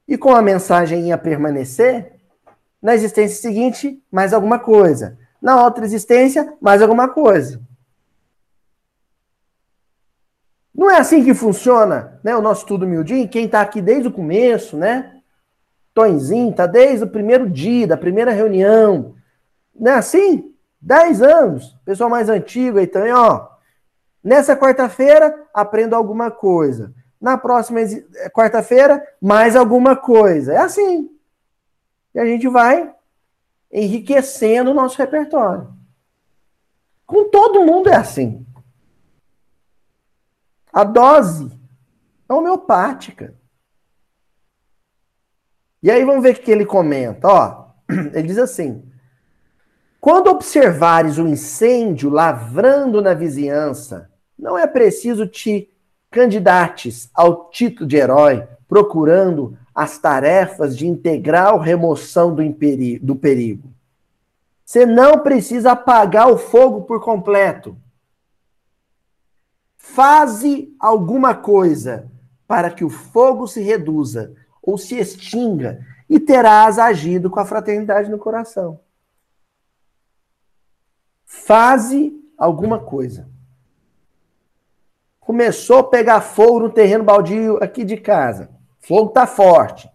E com a mensagem ia permanecer, na existência seguinte, mais alguma coisa. Na outra existência, mais alguma coisa. Não é assim que funciona né, o nosso estudo miudinho? Quem está aqui desde o começo, né? Tonzinho, está desde o primeiro dia, da primeira reunião. Não é assim? Dez anos. Pessoal mais antigo aí também, ó. Nessa quarta-feira, aprendo alguma coisa. Na próxima eh, quarta-feira, mais alguma coisa. É assim. E a gente vai enriquecendo o nosso repertório. Com todo mundo é assim. A dose é homeopática. E aí vamos ver o que ele comenta. Ó, ele diz assim: quando observares o incêndio lavrando na vizinhança, não é preciso te candidates ao título de herói, procurando as tarefas de integral remoção do, do perigo. Você não precisa apagar o fogo por completo. Faze alguma coisa para que o fogo se reduza ou se extinga e terás agido com a fraternidade no coração. Faze alguma coisa. Começou a pegar fogo no terreno baldio aqui de casa. fogo tá forte.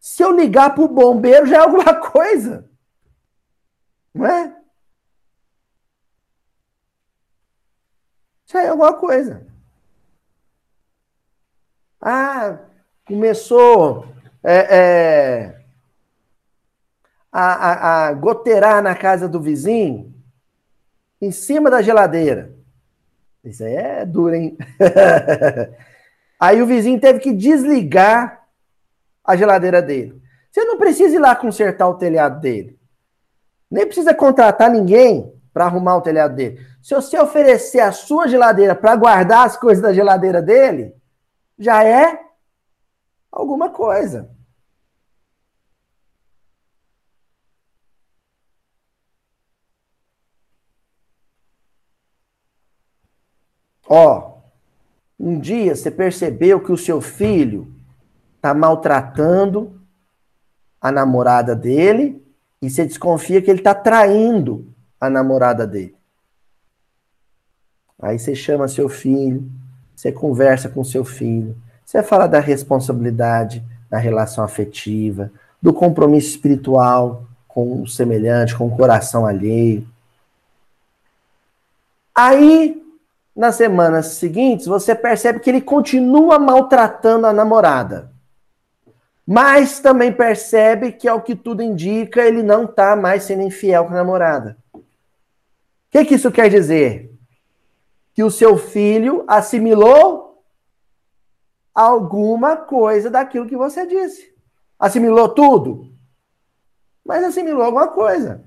Se eu ligar para o bombeiro já é alguma coisa. Não é? Aí é alguma coisa. Ah, começou é, é, a, a, a goteirar na casa do vizinho, em cima da geladeira. Isso aí é duro, hein? aí o vizinho teve que desligar a geladeira dele. Você não precisa ir lá consertar o telhado dele. Nem precisa contratar ninguém para arrumar o telhado dele. Se você oferecer a sua geladeira para guardar as coisas da geladeira dele, já é alguma coisa. Ó, Um dia você percebeu que o seu filho está maltratando a namorada dele e você desconfia que ele está traindo a namorada dele. Aí você chama seu filho, você conversa com seu filho, você fala da responsabilidade na relação afetiva, do compromisso espiritual com o semelhante, com o coração alheio. Aí, nas semanas seguintes, você percebe que ele continua maltratando a namorada. Mas também percebe que, ao que tudo indica, ele não está mais sendo infiel com a namorada. O que, que isso quer dizer? Que o seu filho assimilou alguma coisa daquilo que você disse. Assimilou tudo? Mas assimilou alguma coisa.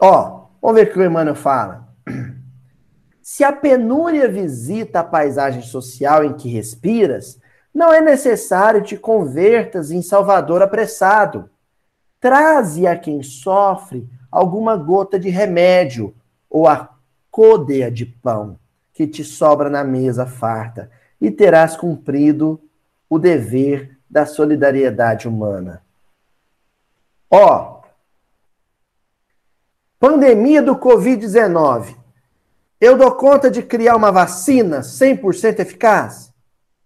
Ó, vamos ver o que o Emmanuel fala. Se a penúria visita a paisagem social em que respiras, não é necessário te convertas em salvador apressado. Traze a quem sofre alguma gota de remédio ou a côdea de pão que te sobra na mesa farta e terás cumprido o dever da solidariedade humana. Ó, pandemia do Covid-19. Eu dou conta de criar uma vacina 100% eficaz?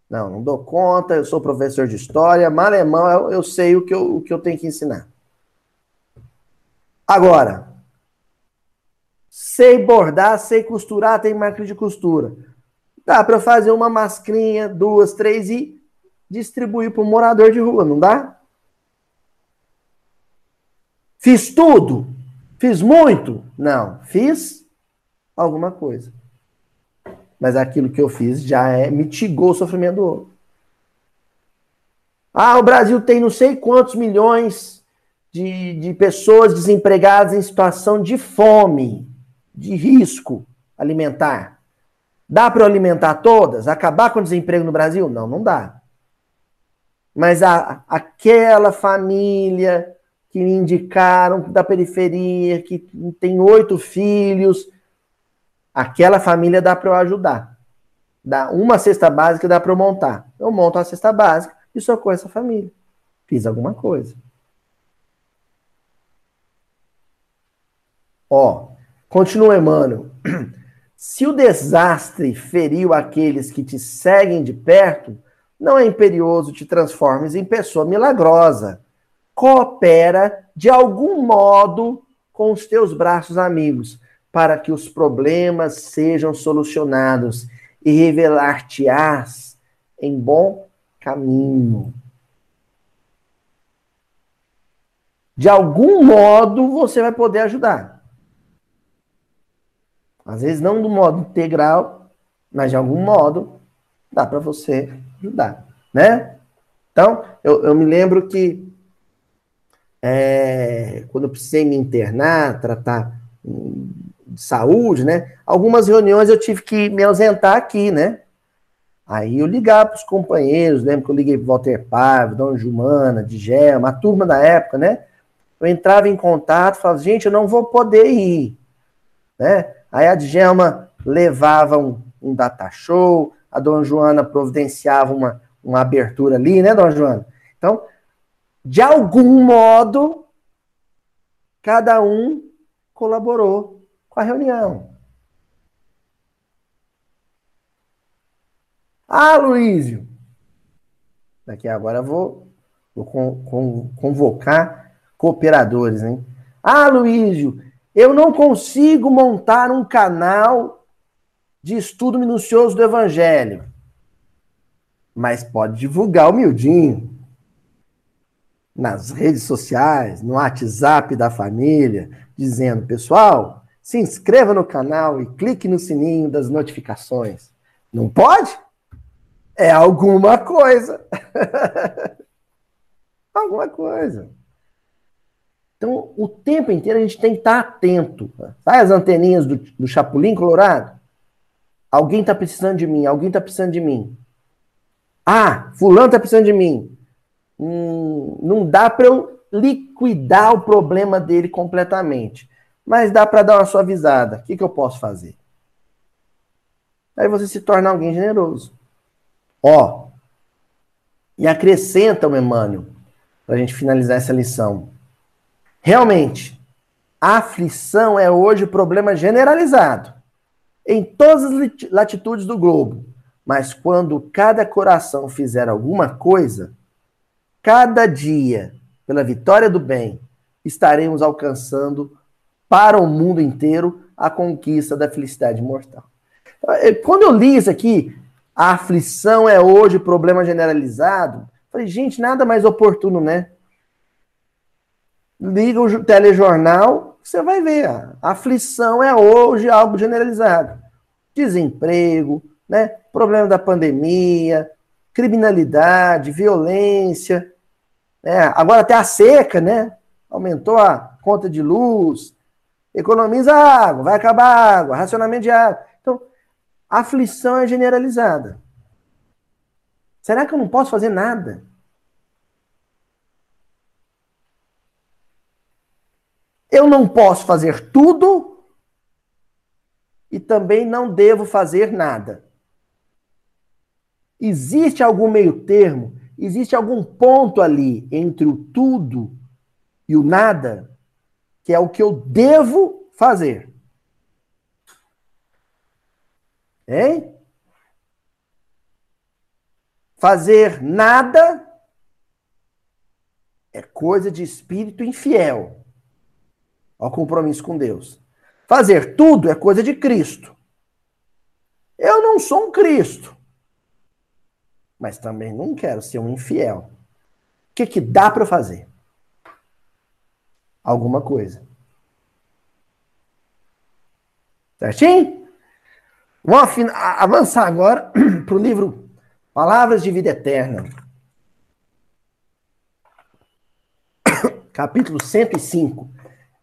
Não, não dou conta, eu sou professor de história, malemão, eu, eu sei o que eu, o que eu tenho que ensinar. Agora, sei bordar, sei costurar, tem máquina de costura. Dá para fazer uma mascrinha, duas, três e distribuir para o morador de rua, não dá? Fiz tudo? Fiz muito? Não, fiz alguma coisa mas aquilo que eu fiz já é mitigou o sofrimento do outro. Ah, o Brasil tem não sei quantos milhões de, de pessoas desempregadas em situação de fome, de risco alimentar. Dá para alimentar todas? Acabar com o desemprego no Brasil? Não, não dá. Mas a, aquela família que me indicaram da periferia, que tem oito filhos, Aquela família dá para eu ajudar. Dá uma cesta básica dá para eu montar. Eu monto a cesta básica e socorro essa família. Fiz alguma coisa. Ó, continua Emmanuel. Se o desastre feriu aqueles que te seguem de perto, não é imperioso te transformes em pessoa milagrosa. Coopera de algum modo com os teus braços amigos para que os problemas sejam solucionados e revelar-te-ás em bom caminho. De algum modo você vai poder ajudar. Às vezes não do modo integral, mas de algum modo dá para você ajudar, né? Então, eu, eu me lembro que é, quando eu precisei me internar, tratar de saúde, né? Algumas reuniões eu tive que me ausentar aqui, né? Aí eu ligava para os companheiros, lembro que eu liguei para Walter Paiva, Dona Jumana, Djalma, a turma da época, né? Eu entrava em contato, falava, gente, eu não vou poder ir, né? Aí a Djalma levava um, um data show, a Dona Joana providenciava uma, uma abertura ali, né, Dona Joana? Então, de algum modo, cada um colaborou com a reunião. Ah, Luísio, daqui agora vou, vou con, con, convocar cooperadores, hein? Ah, Luísio, eu não consigo montar um canal de estudo minucioso do Evangelho. Mas pode divulgar humildinho. Nas redes sociais, no WhatsApp da família, dizendo, pessoal, se inscreva no canal e clique no sininho das notificações. Não pode? É alguma coisa. alguma coisa. Então, o tempo inteiro a gente tem que estar atento. Sabe as anteninhas do, do Chapulim Colorado? Alguém está precisando de mim, alguém está precisando de mim. Ah, fulano está precisando de mim. Hum, não dá para eu liquidar o problema dele completamente mas dá para dar uma suavizada. O que, que eu posso fazer? aí você se torna alguém generoso. Ó, e acrescenta o Emmanuel, para a gente finalizar essa lição. Realmente, a aflição é hoje problema generalizado em todas as latitudes do globo. Mas quando cada coração fizer alguma coisa, cada dia, pela vitória do bem, estaremos alcançando para o mundo inteiro a conquista da felicidade mortal. Eh, quando eu li isso aqui, a aflição é hoje problema generalizado, falei, gente, nada mais oportuno, né? Liga o telejornal, você vai ver. A aflição é hoje algo generalizado. Desemprego, né? problema da pandemia, criminalidade, violência. Né? Agora até a seca, né? Aumentou a conta de luz, economiza água, vai acabar a água, racionamento de água. Então, a aflição é generalizada. Será que eu não posso fazer nada? Eu não posso fazer tudo e também não devo fazer nada. Existe algum meio termo? Existe algum ponto ali entre o tudo e o nada? Que é o que eu devo fazer. Hein? Fazer nada é coisa de espírito infiel ao compromisso com Deus. Fazer tudo é coisa de Cristo. Eu não sou um Cristo, mas também não quero ser um infiel. O que, que dá para fazer? Alguma coisa. Certinho? Vamos avançar agora para o livro Palavras de Vida Eterna. Capítulo 105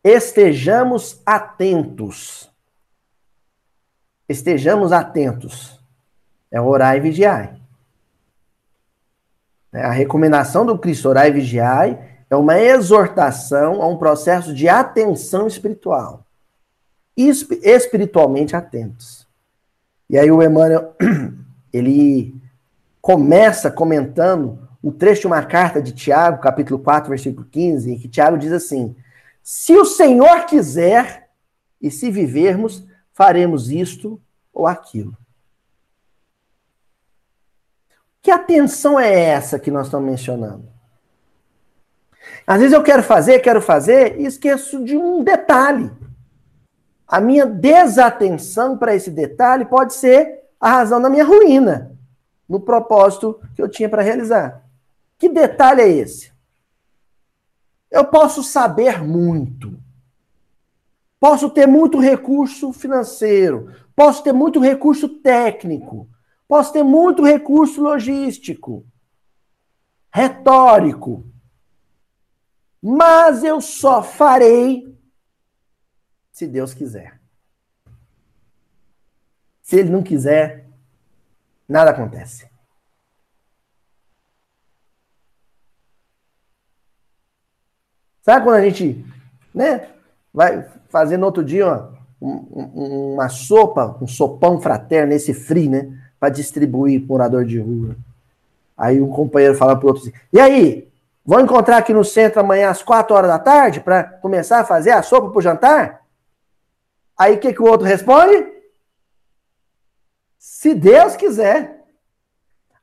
estejamos atentos. Estejamos atentos. É orar e vigiar. É, a recomendação do Cristo orar e vigiar é uma exortação a um processo de atenção espiritual. Espiritualmente atentos. E aí o Emmanuel, ele começa comentando o trecho de uma carta de Tiago, capítulo 4, versículo 15, em que Tiago diz assim: se o Senhor quiser, e se vivermos, faremos isto ou aquilo. Que atenção é essa que nós estamos mencionando? Às vezes eu quero fazer, quero fazer e esqueço de um detalhe. A minha desatenção para esse detalhe pode ser a razão da minha ruína no propósito que eu tinha para realizar. Que detalhe é esse? Eu posso saber muito. Posso ter muito recurso financeiro. Posso ter muito recurso técnico. Posso ter muito recurso logístico. Retórico. Mas eu só farei se Deus quiser. Se Ele não quiser, nada acontece. Sabe quando a gente, né, vai fazer no outro dia uma, um, uma sopa, um sopão fraterno, esse frio, né, para distribuir morador de rua. Aí um companheiro fala pro outro assim, e aí, vão encontrar aqui no centro amanhã às quatro horas da tarde para começar a fazer a sopa pro jantar? Aí o que, que o outro responde? Se Deus quiser.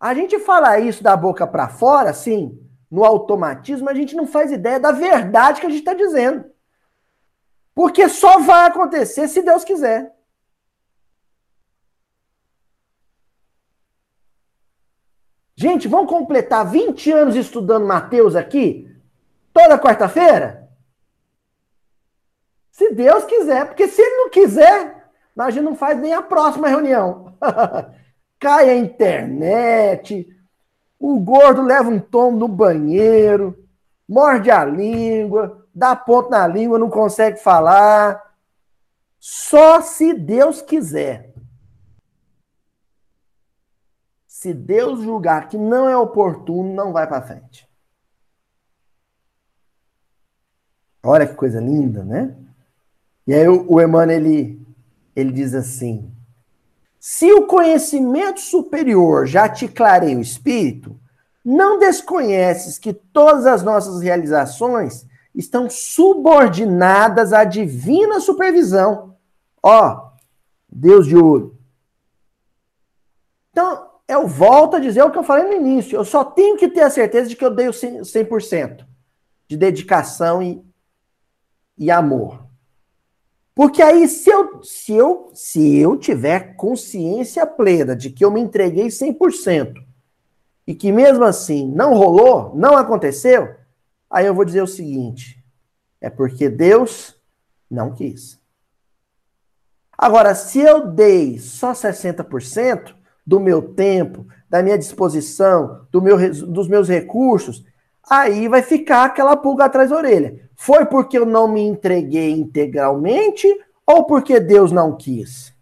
A gente fala isso da boca para fora, assim, no automatismo, a gente não faz ideia da verdade que a gente está dizendo. Porque só vai acontecer se Deus quiser. Gente, vamos completar 20 anos estudando Mateus aqui? Toda quarta-feira? Se Deus quiser, porque se ele não quiser, a gente não faz nem a próxima reunião. Cai a internet, o gordo leva um tombo no banheiro, morde a língua, dá ponto na língua, não consegue falar. Só se Deus quiser. Se Deus julgar que não é oportuno, não vai para frente. Olha que coisa linda, né? E aí o, Emmanuel, ele, ele diz assim, Se o conhecimento superior já te clareia o espírito, não desconheces que todas as nossas realizações estão subordinadas à divina supervisão. Ó, Deus de ouro. Então, eu volto a dizer o que eu falei no início. Eu só tenho que ter a certeza de que eu dei o 100% de dedicação e, e amor. Porque aí, se eu, se, eu, se eu tiver consciência plena de que eu me entreguei 100% e que mesmo assim não rolou, não aconteceu, aí eu vou dizer o seguinte: é porque Deus não quis. Agora, se eu dei só 60% do meu tempo, da minha disposição, do meu, dos meus recursos, aí vai ficar aquela pulga atrás da orelha. Foi porque eu não me entreguei integralmente ou porque Deus não quis?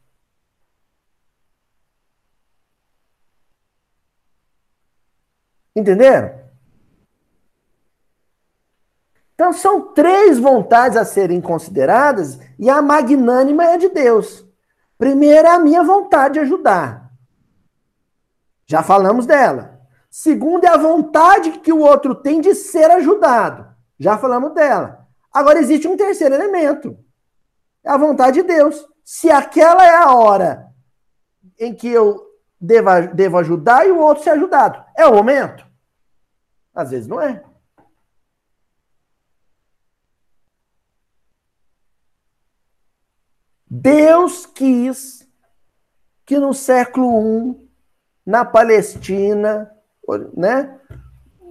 Entenderam? Então são três vontades a serem consideradas e a magnânima é de Deus. Primeiro a minha vontade de ajudar. Já falamos dela. Segundo é a vontade que o outro tem de ser ajudado. Já falamos dela. Agora existe um terceiro elemento. É a vontade de Deus. Se aquela é a hora em que eu devo, devo ajudar e o outro ser ajudado, é o momento? Às vezes não é. Deus quis que no século I, na Palestina, né,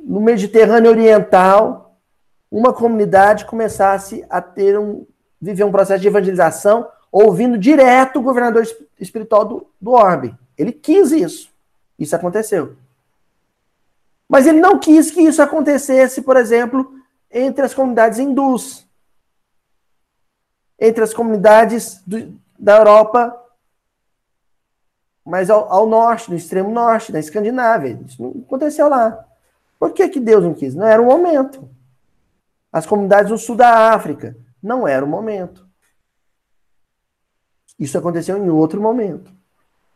no Mediterrâneo Oriental, uma comunidade começasse a ter um viver um processo de evangelização ouvindo direto o governador espiritual do, do orbe. Ele quis isso. Isso aconteceu. Mas ele não quis que isso acontecesse, por exemplo, entre as comunidades hindus, entre as comunidades do, da Europa, mas ao, ao, norte, no extremo norte, na Escandinávia. Isso não aconteceu lá. Por que, que Deus não quis? Não era o momento. As comunidades no sul da África, não era o momento. Isso aconteceu em outro momento.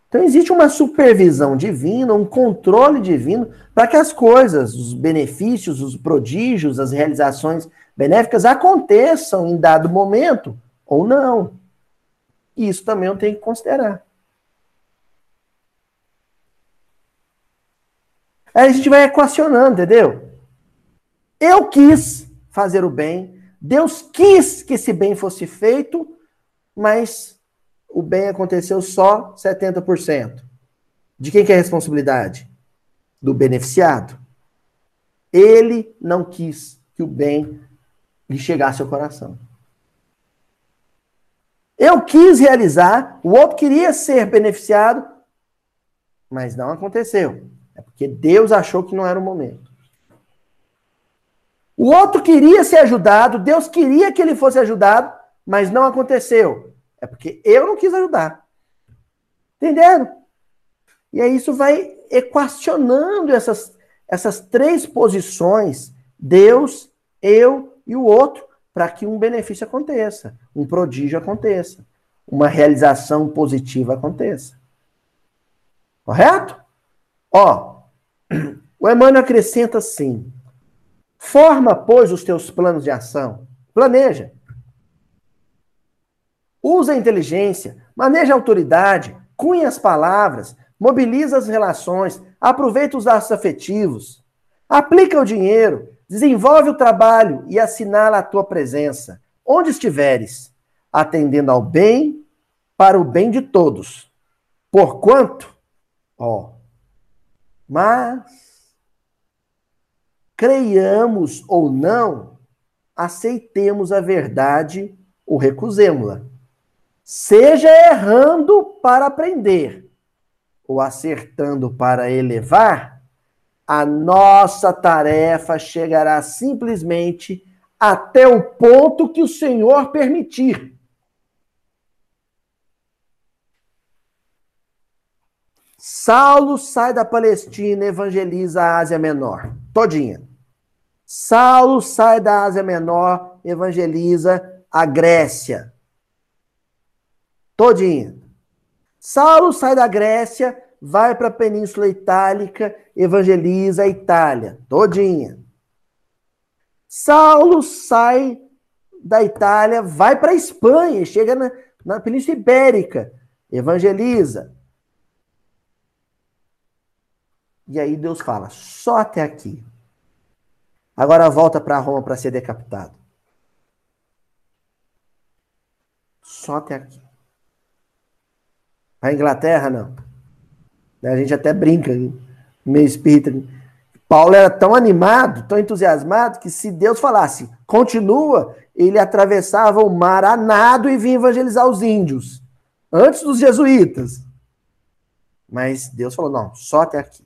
Então existe uma supervisão divina, um controle divino para que as coisas, os benefícios, os prodígios, as realizações benéficas aconteçam em dado momento ou não. Isso também eu tenho que considerar. Aí a gente vai equacionando, entendeu? Eu quis fazer o bem, Deus quis que esse bem fosse feito, mas o bem aconteceu só 70%. De quem que é a responsabilidade? Do beneficiado. Ele não quis que o bem lhe chegasse ao coração. Eu quis realizar, o outro queria ser beneficiado, mas não aconteceu. Porque Deus achou que não era o momento. O outro queria ser ajudado, Deus queria que ele fosse ajudado, mas não aconteceu. É porque eu não quis ajudar. Entenderam? E aí isso vai equacionando essas, essas três posições, Deus, eu e o outro, para que um benefício aconteça, um prodígio aconteça, uma realização positiva aconteça. Correto? Ó, o Emmanuel acrescenta assim: forma, pois, os teus planos de ação, planeja, Usa a inteligência, maneja a autoridade, cunha as palavras, mobiliza as relações, aproveita os atos afetivos, aplica o dinheiro, desenvolve o trabalho e assinala a tua presença, onde estiveres, atendendo ao bem para o bem de todos. Porquanto, ó, mas creiamos ou não, aceitemos a verdade ou recusemos-la. Seja errando para aprender ou acertando para elevar, a nossa tarefa chegará simplesmente até o ponto que o Senhor permitir. Saulo sai da Palestina evangeliza a Ásia Menor, todinha. Saulo sai da Ásia Menor, evangeliza a Grécia, todinha. Saulo sai da Grécia, vai para a Península Itálica, evangeliza a Itália, todinha. Saulo sai da Itália, vai para a Espanha, chega na, na Península Ibérica, evangeliza. E aí Deus fala: só até aqui. Agora volta para Roma para ser decapitado. Só até aqui. A Inglaterra, não. A gente até brinca, meio espírita. Paulo era tão animado, tão entusiasmado, que se Deus falasse, continua, ele atravessava o mar a nado e vinha evangelizar os índios, antes dos jesuítas. Mas Deus falou: não, só até aqui.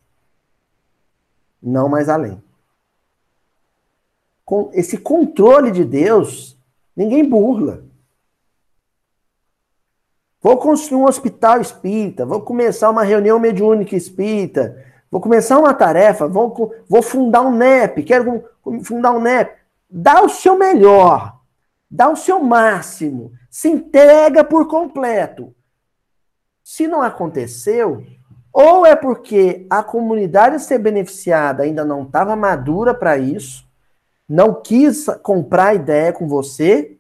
Não mais além. Com esse controle de Deus, ninguém burla. Vou construir um hospital espírita, vou começar uma reunião mediúnica espírita, vou começar uma tarefa, vou, vou fundar um NEP, quero fundar um NEP. Dá o seu melhor, dá o seu máximo, se entrega por completo. Se não aconteceu, ou é porque a comunidade a ser beneficiada ainda não estava madura para isso, não quis comprar ideia com você,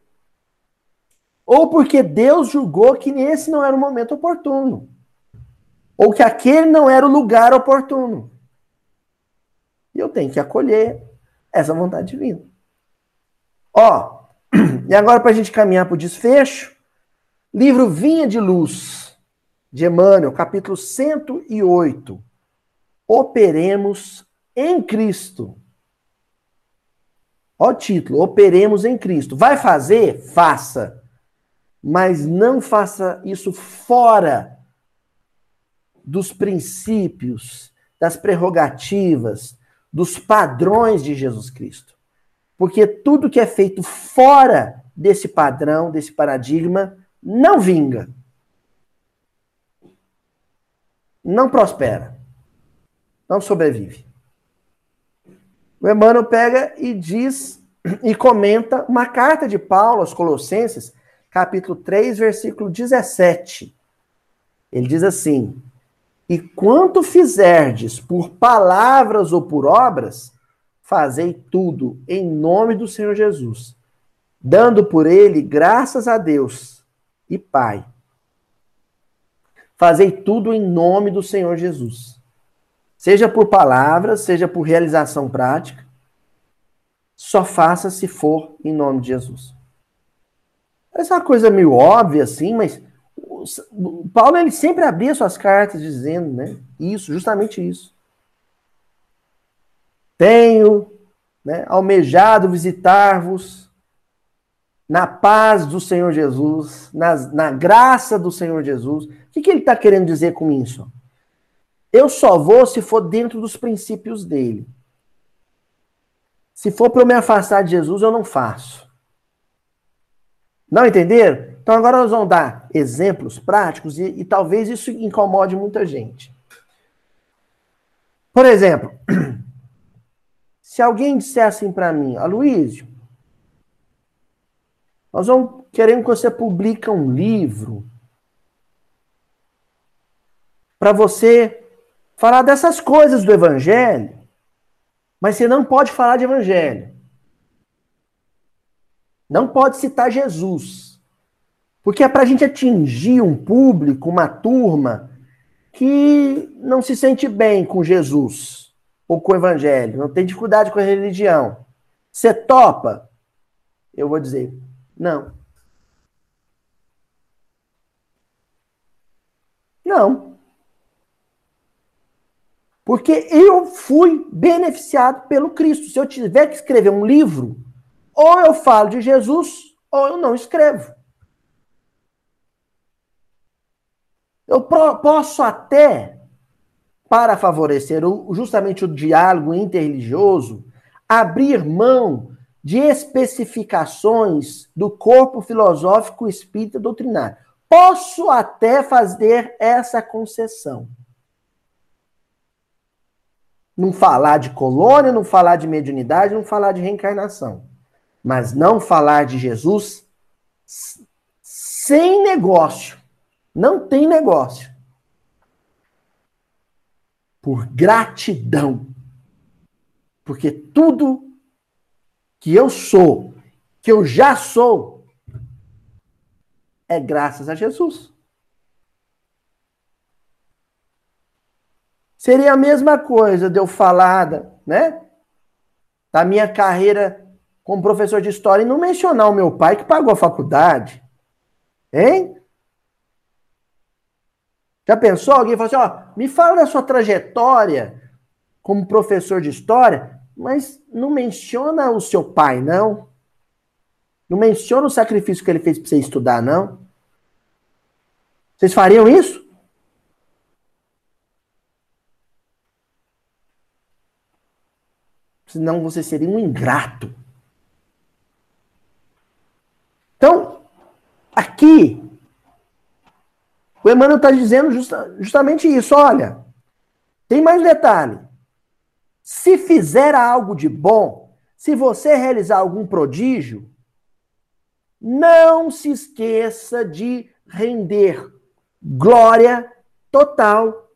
ou porque Deus julgou que esse não era o momento oportuno, ou que aquele não era o lugar oportuno. E eu tenho que acolher essa vontade divina. Ó, e agora para a gente caminhar para o desfecho, livro Vinha de Luz, de Emmanuel, capítulo 108. Operemos em Cristo. Ó o título, operemos em Cristo. Vai fazer? Faça mas não faça isso fora dos princípios, das prerrogativas, dos padrões de Jesus Cristo. Porque tudo que é feito fora desse padrão, desse paradigma, não vinga. Não prospera. Não sobrevive. O Emmanuel pega e diz e comenta uma carta de Paulo aos Colossenses, capítulo 3, versículo 17. Ele diz assim: E quanto fizerdes por palavras ou por obras, fazei tudo em nome do Senhor Jesus, dando por ele graças a Deus e Pai. Fazei tudo em nome do Senhor Jesus. Seja por palavras, seja por realização prática, só faça se for em nome de Jesus. Essa é uma coisa meio óbvia, assim, mas Paulo ele sempre abria suas cartas dizendo, né? Isso, justamente isso. Tenho né, almejado visitar-vos na paz do Senhor Jesus, na, na graça do Senhor Jesus. O que, que ele está querendo dizer com isso? Eu só vou se for dentro dos princípios dele. Se for para eu me afastar de Jesus, eu não faço. Não entenderam? Então agora nós vamos dar exemplos práticos e, e talvez isso incomode muita gente. Por exemplo, se alguém disser assim para mim, Aloysio, nós vamos querendo que você publique um livro para você falar dessas coisas do evangelho, mas você não pode falar de evangelho. Não pode citar Jesus. Porque é para a gente atingir um público, uma turma, que não se sente bem com Jesus ou com o Evangelho, não tem dificuldade com a religião. Você topa? Eu vou dizer, não. Não. Porque eu fui beneficiado pelo Cristo. Se eu tiver que escrever um livro, ou eu falo de Jesus, ou eu não escrevo. Eu posso até, para favorecer justamente o diálogo interreligioso, abrir mão de especificações do corpo filosófico espírita doutrinário. Posso até fazer essa concessão. Não falar de colônia, não falar de mediunidade, não falar de reencarnação mas não falar de Jesus sem negócio. Não tem negócio. Por gratidão. Porque tudo que eu sou, que eu já sou, é graças a Jesus. Seria a mesma coisa de eu falar, né? Da minha carreira como professor de história e não mencionar o meu pai que pagou a faculdade. Hein? Já pensou? Alguém falou assim: ó, me fala da sua trajetória como professor de história, mas não menciona o seu pai, não. Não menciona o sacrifício que ele fez para você estudar, não. Vocês fariam isso? Senão você seria um ingrato. Então, aqui, o Emmanuel está dizendo justa, justamente isso. Olha, tem mais detalhe. Se fizer algo de bom, se você realizar algum prodígio, não se esqueça de render glória total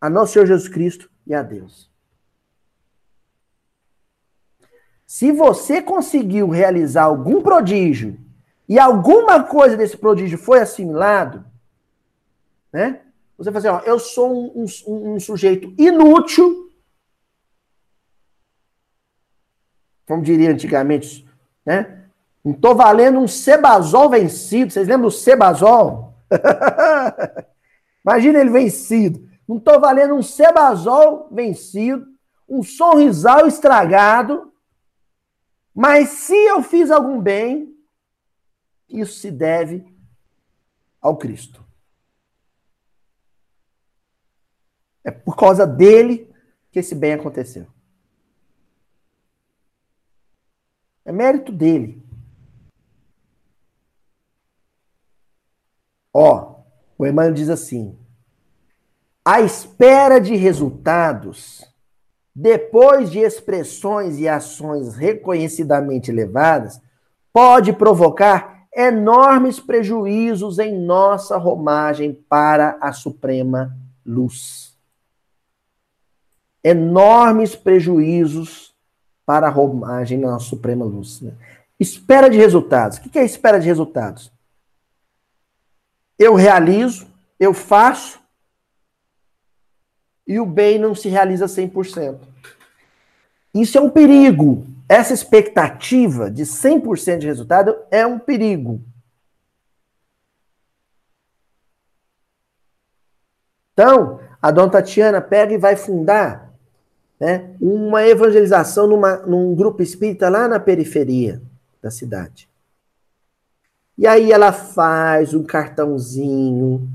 a nosso Senhor Jesus Cristo e a Deus. Se você conseguiu realizar algum prodígio e alguma coisa desse prodígio foi assimilado, né? Você fala assim, ó, eu sou um, um, um sujeito inútil, como diria antigamente, né? Não tô valendo um Sebazol vencido. Vocês lembram do Sebazol? Imagina ele vencido. Não tô valendo um Sebazol vencido, um sorrisal estragado, mas se eu fiz algum bem, isso se deve ao Cristo. É por causa dele que esse bem aconteceu. É mérito dele. Ó, o Emmanuel diz assim: a espera de resultados depois de expressões e ações reconhecidamente elevadas, pode provocar enormes prejuízos em nossa romagem para a suprema luz. Enormes prejuízos para a romagem na suprema luz. Né? Espera de resultados. O que é espera de resultados? Eu realizo, eu faço, e o bem não se realiza 100%. Isso é um perigo. Essa expectativa de 100% de resultado é um perigo. Então, a dona Tatiana pega e vai fundar né, uma evangelização numa, num grupo espírita lá na periferia da cidade. E aí ela faz um cartãozinho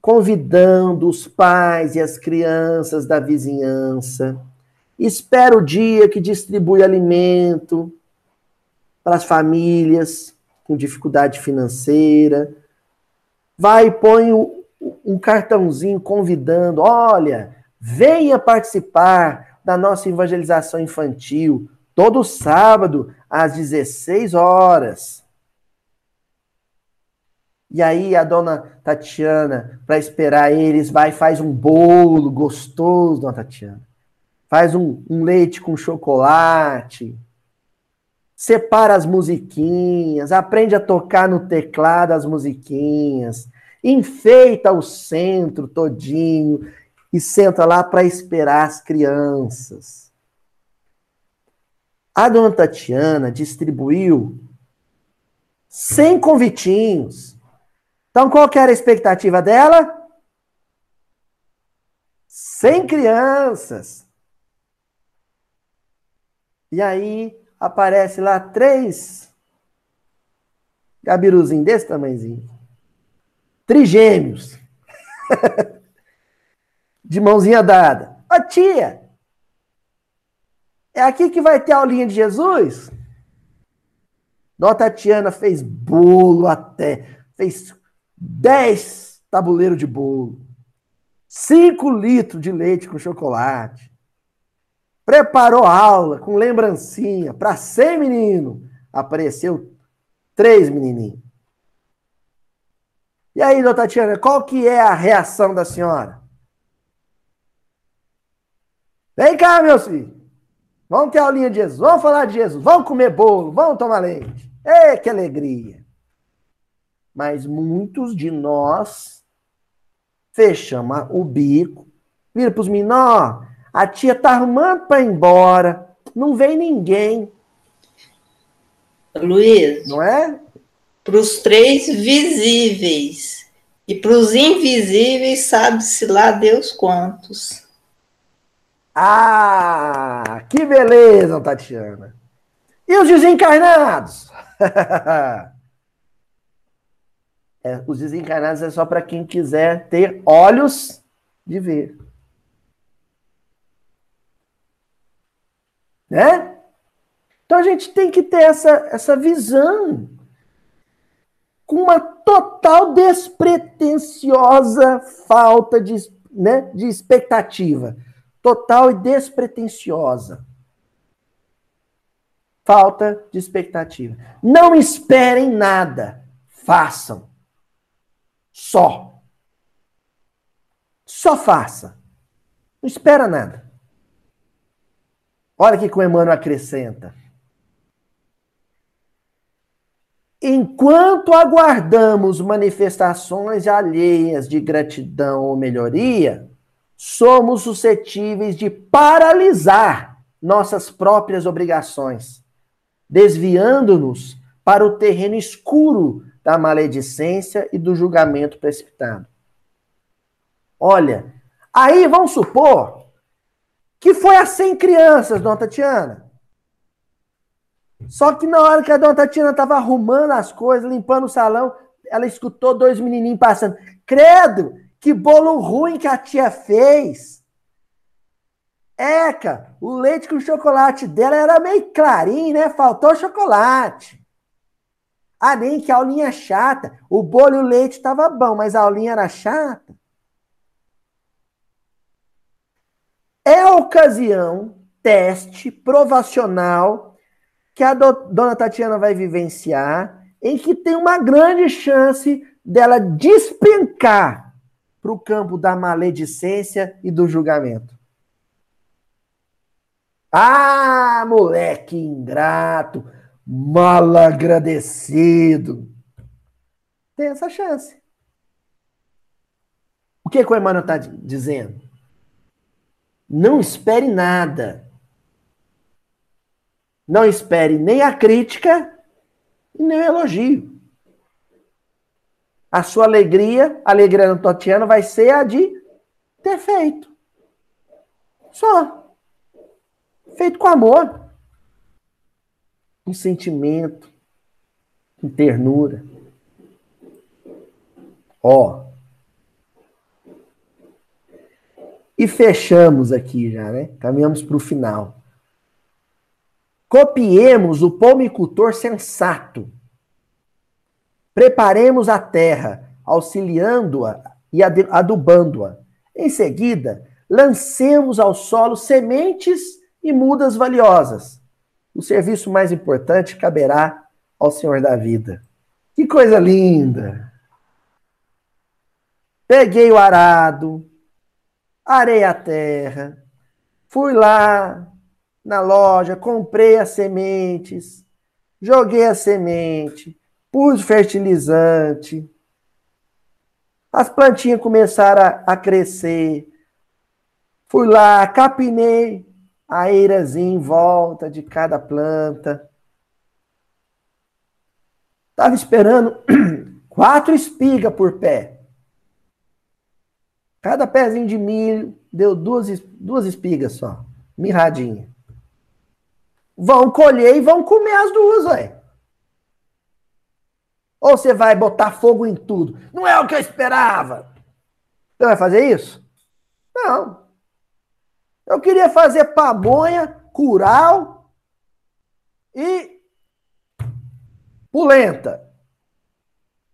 convidando os pais e as crianças da vizinhança. Espera o dia que distribui alimento para as famílias com dificuldade financeira. Vai e põe um cartãozinho convidando: olha, venha participar da nossa evangelização infantil todo sábado às 16 horas. E aí a dona Tatiana, para esperar eles, vai faz um bolo gostoso, dona Tatiana. Faz um, um leite com chocolate. Separa as musiquinhas, aprende a tocar no teclado as musiquinhas, enfeita o centro todinho e senta lá para esperar as crianças. A dona Tatiana distribuiu 100 convitinhos então, qual que era a expectativa dela? Sem crianças. E aí aparece lá três gabiruzinhos desse tamanhozinho. Trigêmeos. de mãozinha dada. Ô tia, é aqui que vai ter a aulinha de Jesus? Dona Tatiana fez bolo até, fez 10 tabuleiros de bolo, 5 litros de leite com chocolate, preparou aula com lembrancinha para 100 meninos, apareceu três menininhos. E aí, doutora Tatiana, qual que é a reação da senhora? Vem cá, meus filhos. Vamos ter aulinha de Jesus, vamos falar de Jesus, vamos comer bolo, vamos tomar leite. Ei, que alegria! Mas muitos de nós fechamos o bico, vira para os meninos, a tia tá arrumando para ir embora, não vem ninguém. Luiz. Não é? Para os três visíveis e para os invisíveis, sabe-se lá Deus quantos. Ah, que beleza, Tatiana. E os desencarnados? é, os desencarnados é só para quem quiser ter olhos de ver. Né? Então a gente tem que ter essa, essa visão com uma total despretensiosa falta de, né, de expectativa total e despretensiosa. Falta de expectativa. Não esperem nada. Façam. Só. Só faça. Não espera nada. Olha o que o Emmanuel acrescenta. Enquanto aguardamos manifestações alheias de gratidão ou melhoria, somos suscetíveis de paralisar nossas próprias obrigações, desviando-nos para o terreno escuro da maledicência e do julgamento precipitado. Olha, aí vamos supor que foi a 100 crianças, dona Tatiana. Só que na hora que a dona Tatiana estava arrumando as coisas, limpando o salão, ela escutou dois menininhos passando. Credo, que bolo ruim que a tia fez. Eca, o leite com chocolate dela era meio clarinho, né? Faltou chocolate. Ah, nem que a aulinha chata. O bolo e o leite estava bom, mas a aulinha era chata. É ocasião, teste provacional que a do, dona Tatiana vai vivenciar, em que tem uma grande chance dela despencar para o campo da maledicência e do julgamento. Ah, moleque ingrato, mal agradecido. Tem essa chance. O que, que o Emmanuel está dizendo? Não espere nada. Não espere nem a crítica e nem o elogio a sua alegria, a alegria do Totiano, vai ser a de ter feito. Só. Feito com amor. Com sentimento. Com ternura. Ó. E fechamos aqui já, né? Caminhamos para o final. Copiemos o pomicultor sensato Preparemos a terra, auxiliando-a e adubando-a. Em seguida, lancemos ao solo sementes e mudas valiosas. O serviço mais importante caberá ao Senhor da vida. Que coisa linda! Peguei o arado, arei a terra, fui lá na loja, comprei as sementes, joguei a semente, pus fertilizante. As plantinhas começaram a, a crescer. Fui lá, capinei a eirazinha em volta de cada planta. Estava esperando quatro espigas por pé. Cada pezinho de milho deu duas, duas espigas só, mirradinha. Vão colher e vão comer as duas, ué. Ou você vai botar fogo em tudo? Não é o que eu esperava. Você vai fazer isso? Não. Eu queria fazer pamonha, curau e polenta.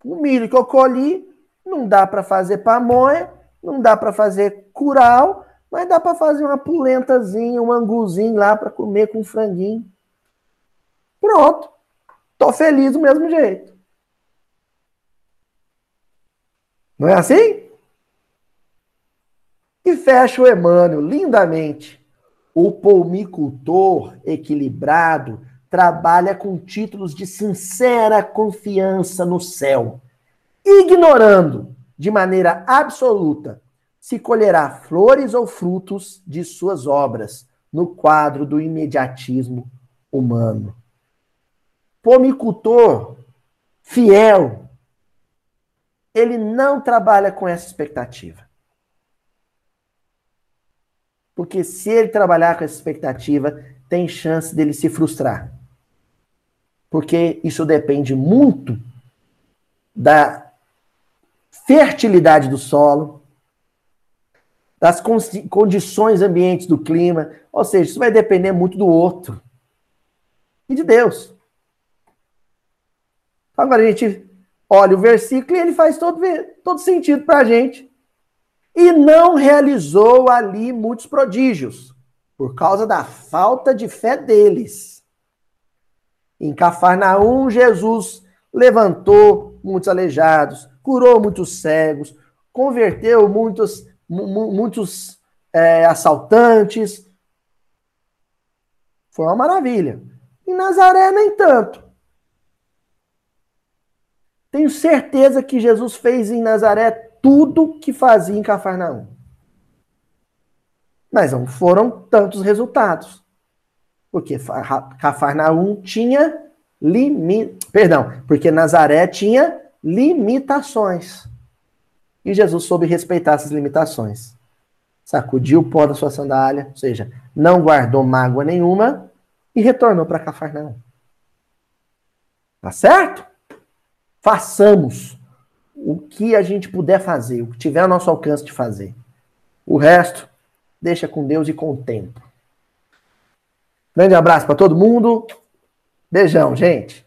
O milho que eu colhi não dá para fazer pamonha, não dá para fazer curau, mas dá para fazer uma polentazinha, um anguzinho lá para comer com franguinho. Pronto. Tô feliz do mesmo jeito. Não é assim? E fecha o Emmanuel lindamente. O pomicultor equilibrado trabalha com títulos de sincera confiança no céu, ignorando de maneira absoluta se colherá flores ou frutos de suas obras no quadro do imediatismo humano. Pomicultor fiel, ele não trabalha com essa expectativa. Porque se ele trabalhar com essa expectativa, tem chance dele se frustrar. Porque isso depende muito da fertilidade do solo, das condições ambientes do clima, ou seja, isso vai depender muito do outro e de Deus. Agora a gente olha o versículo e ele faz todo, todo sentido para a gente e não realizou ali muitos prodígios, por causa da falta de fé deles. Em Cafarnaum, Jesus levantou muitos aleijados, curou muitos cegos, converteu muitos, muitos é, assaltantes. Foi uma maravilha. Em Nazaré, nem tanto. Tenho certeza que Jesus fez em Nazaré tudo que fazia em Cafarnaum. Mas não foram tantos resultados. Porque Cafarnaum tinha limite, perdão, porque Nazaré tinha limitações. E Jesus soube respeitar essas limitações. Sacudiu o pó da sua sandália, ou seja, não guardou mágoa nenhuma e retornou para Cafarnaum. Tá certo? Façamos o que a gente puder fazer, o que tiver ao nosso alcance de fazer. O resto, deixa com Deus e com o tempo. Grande abraço para todo mundo. Beijão, gente.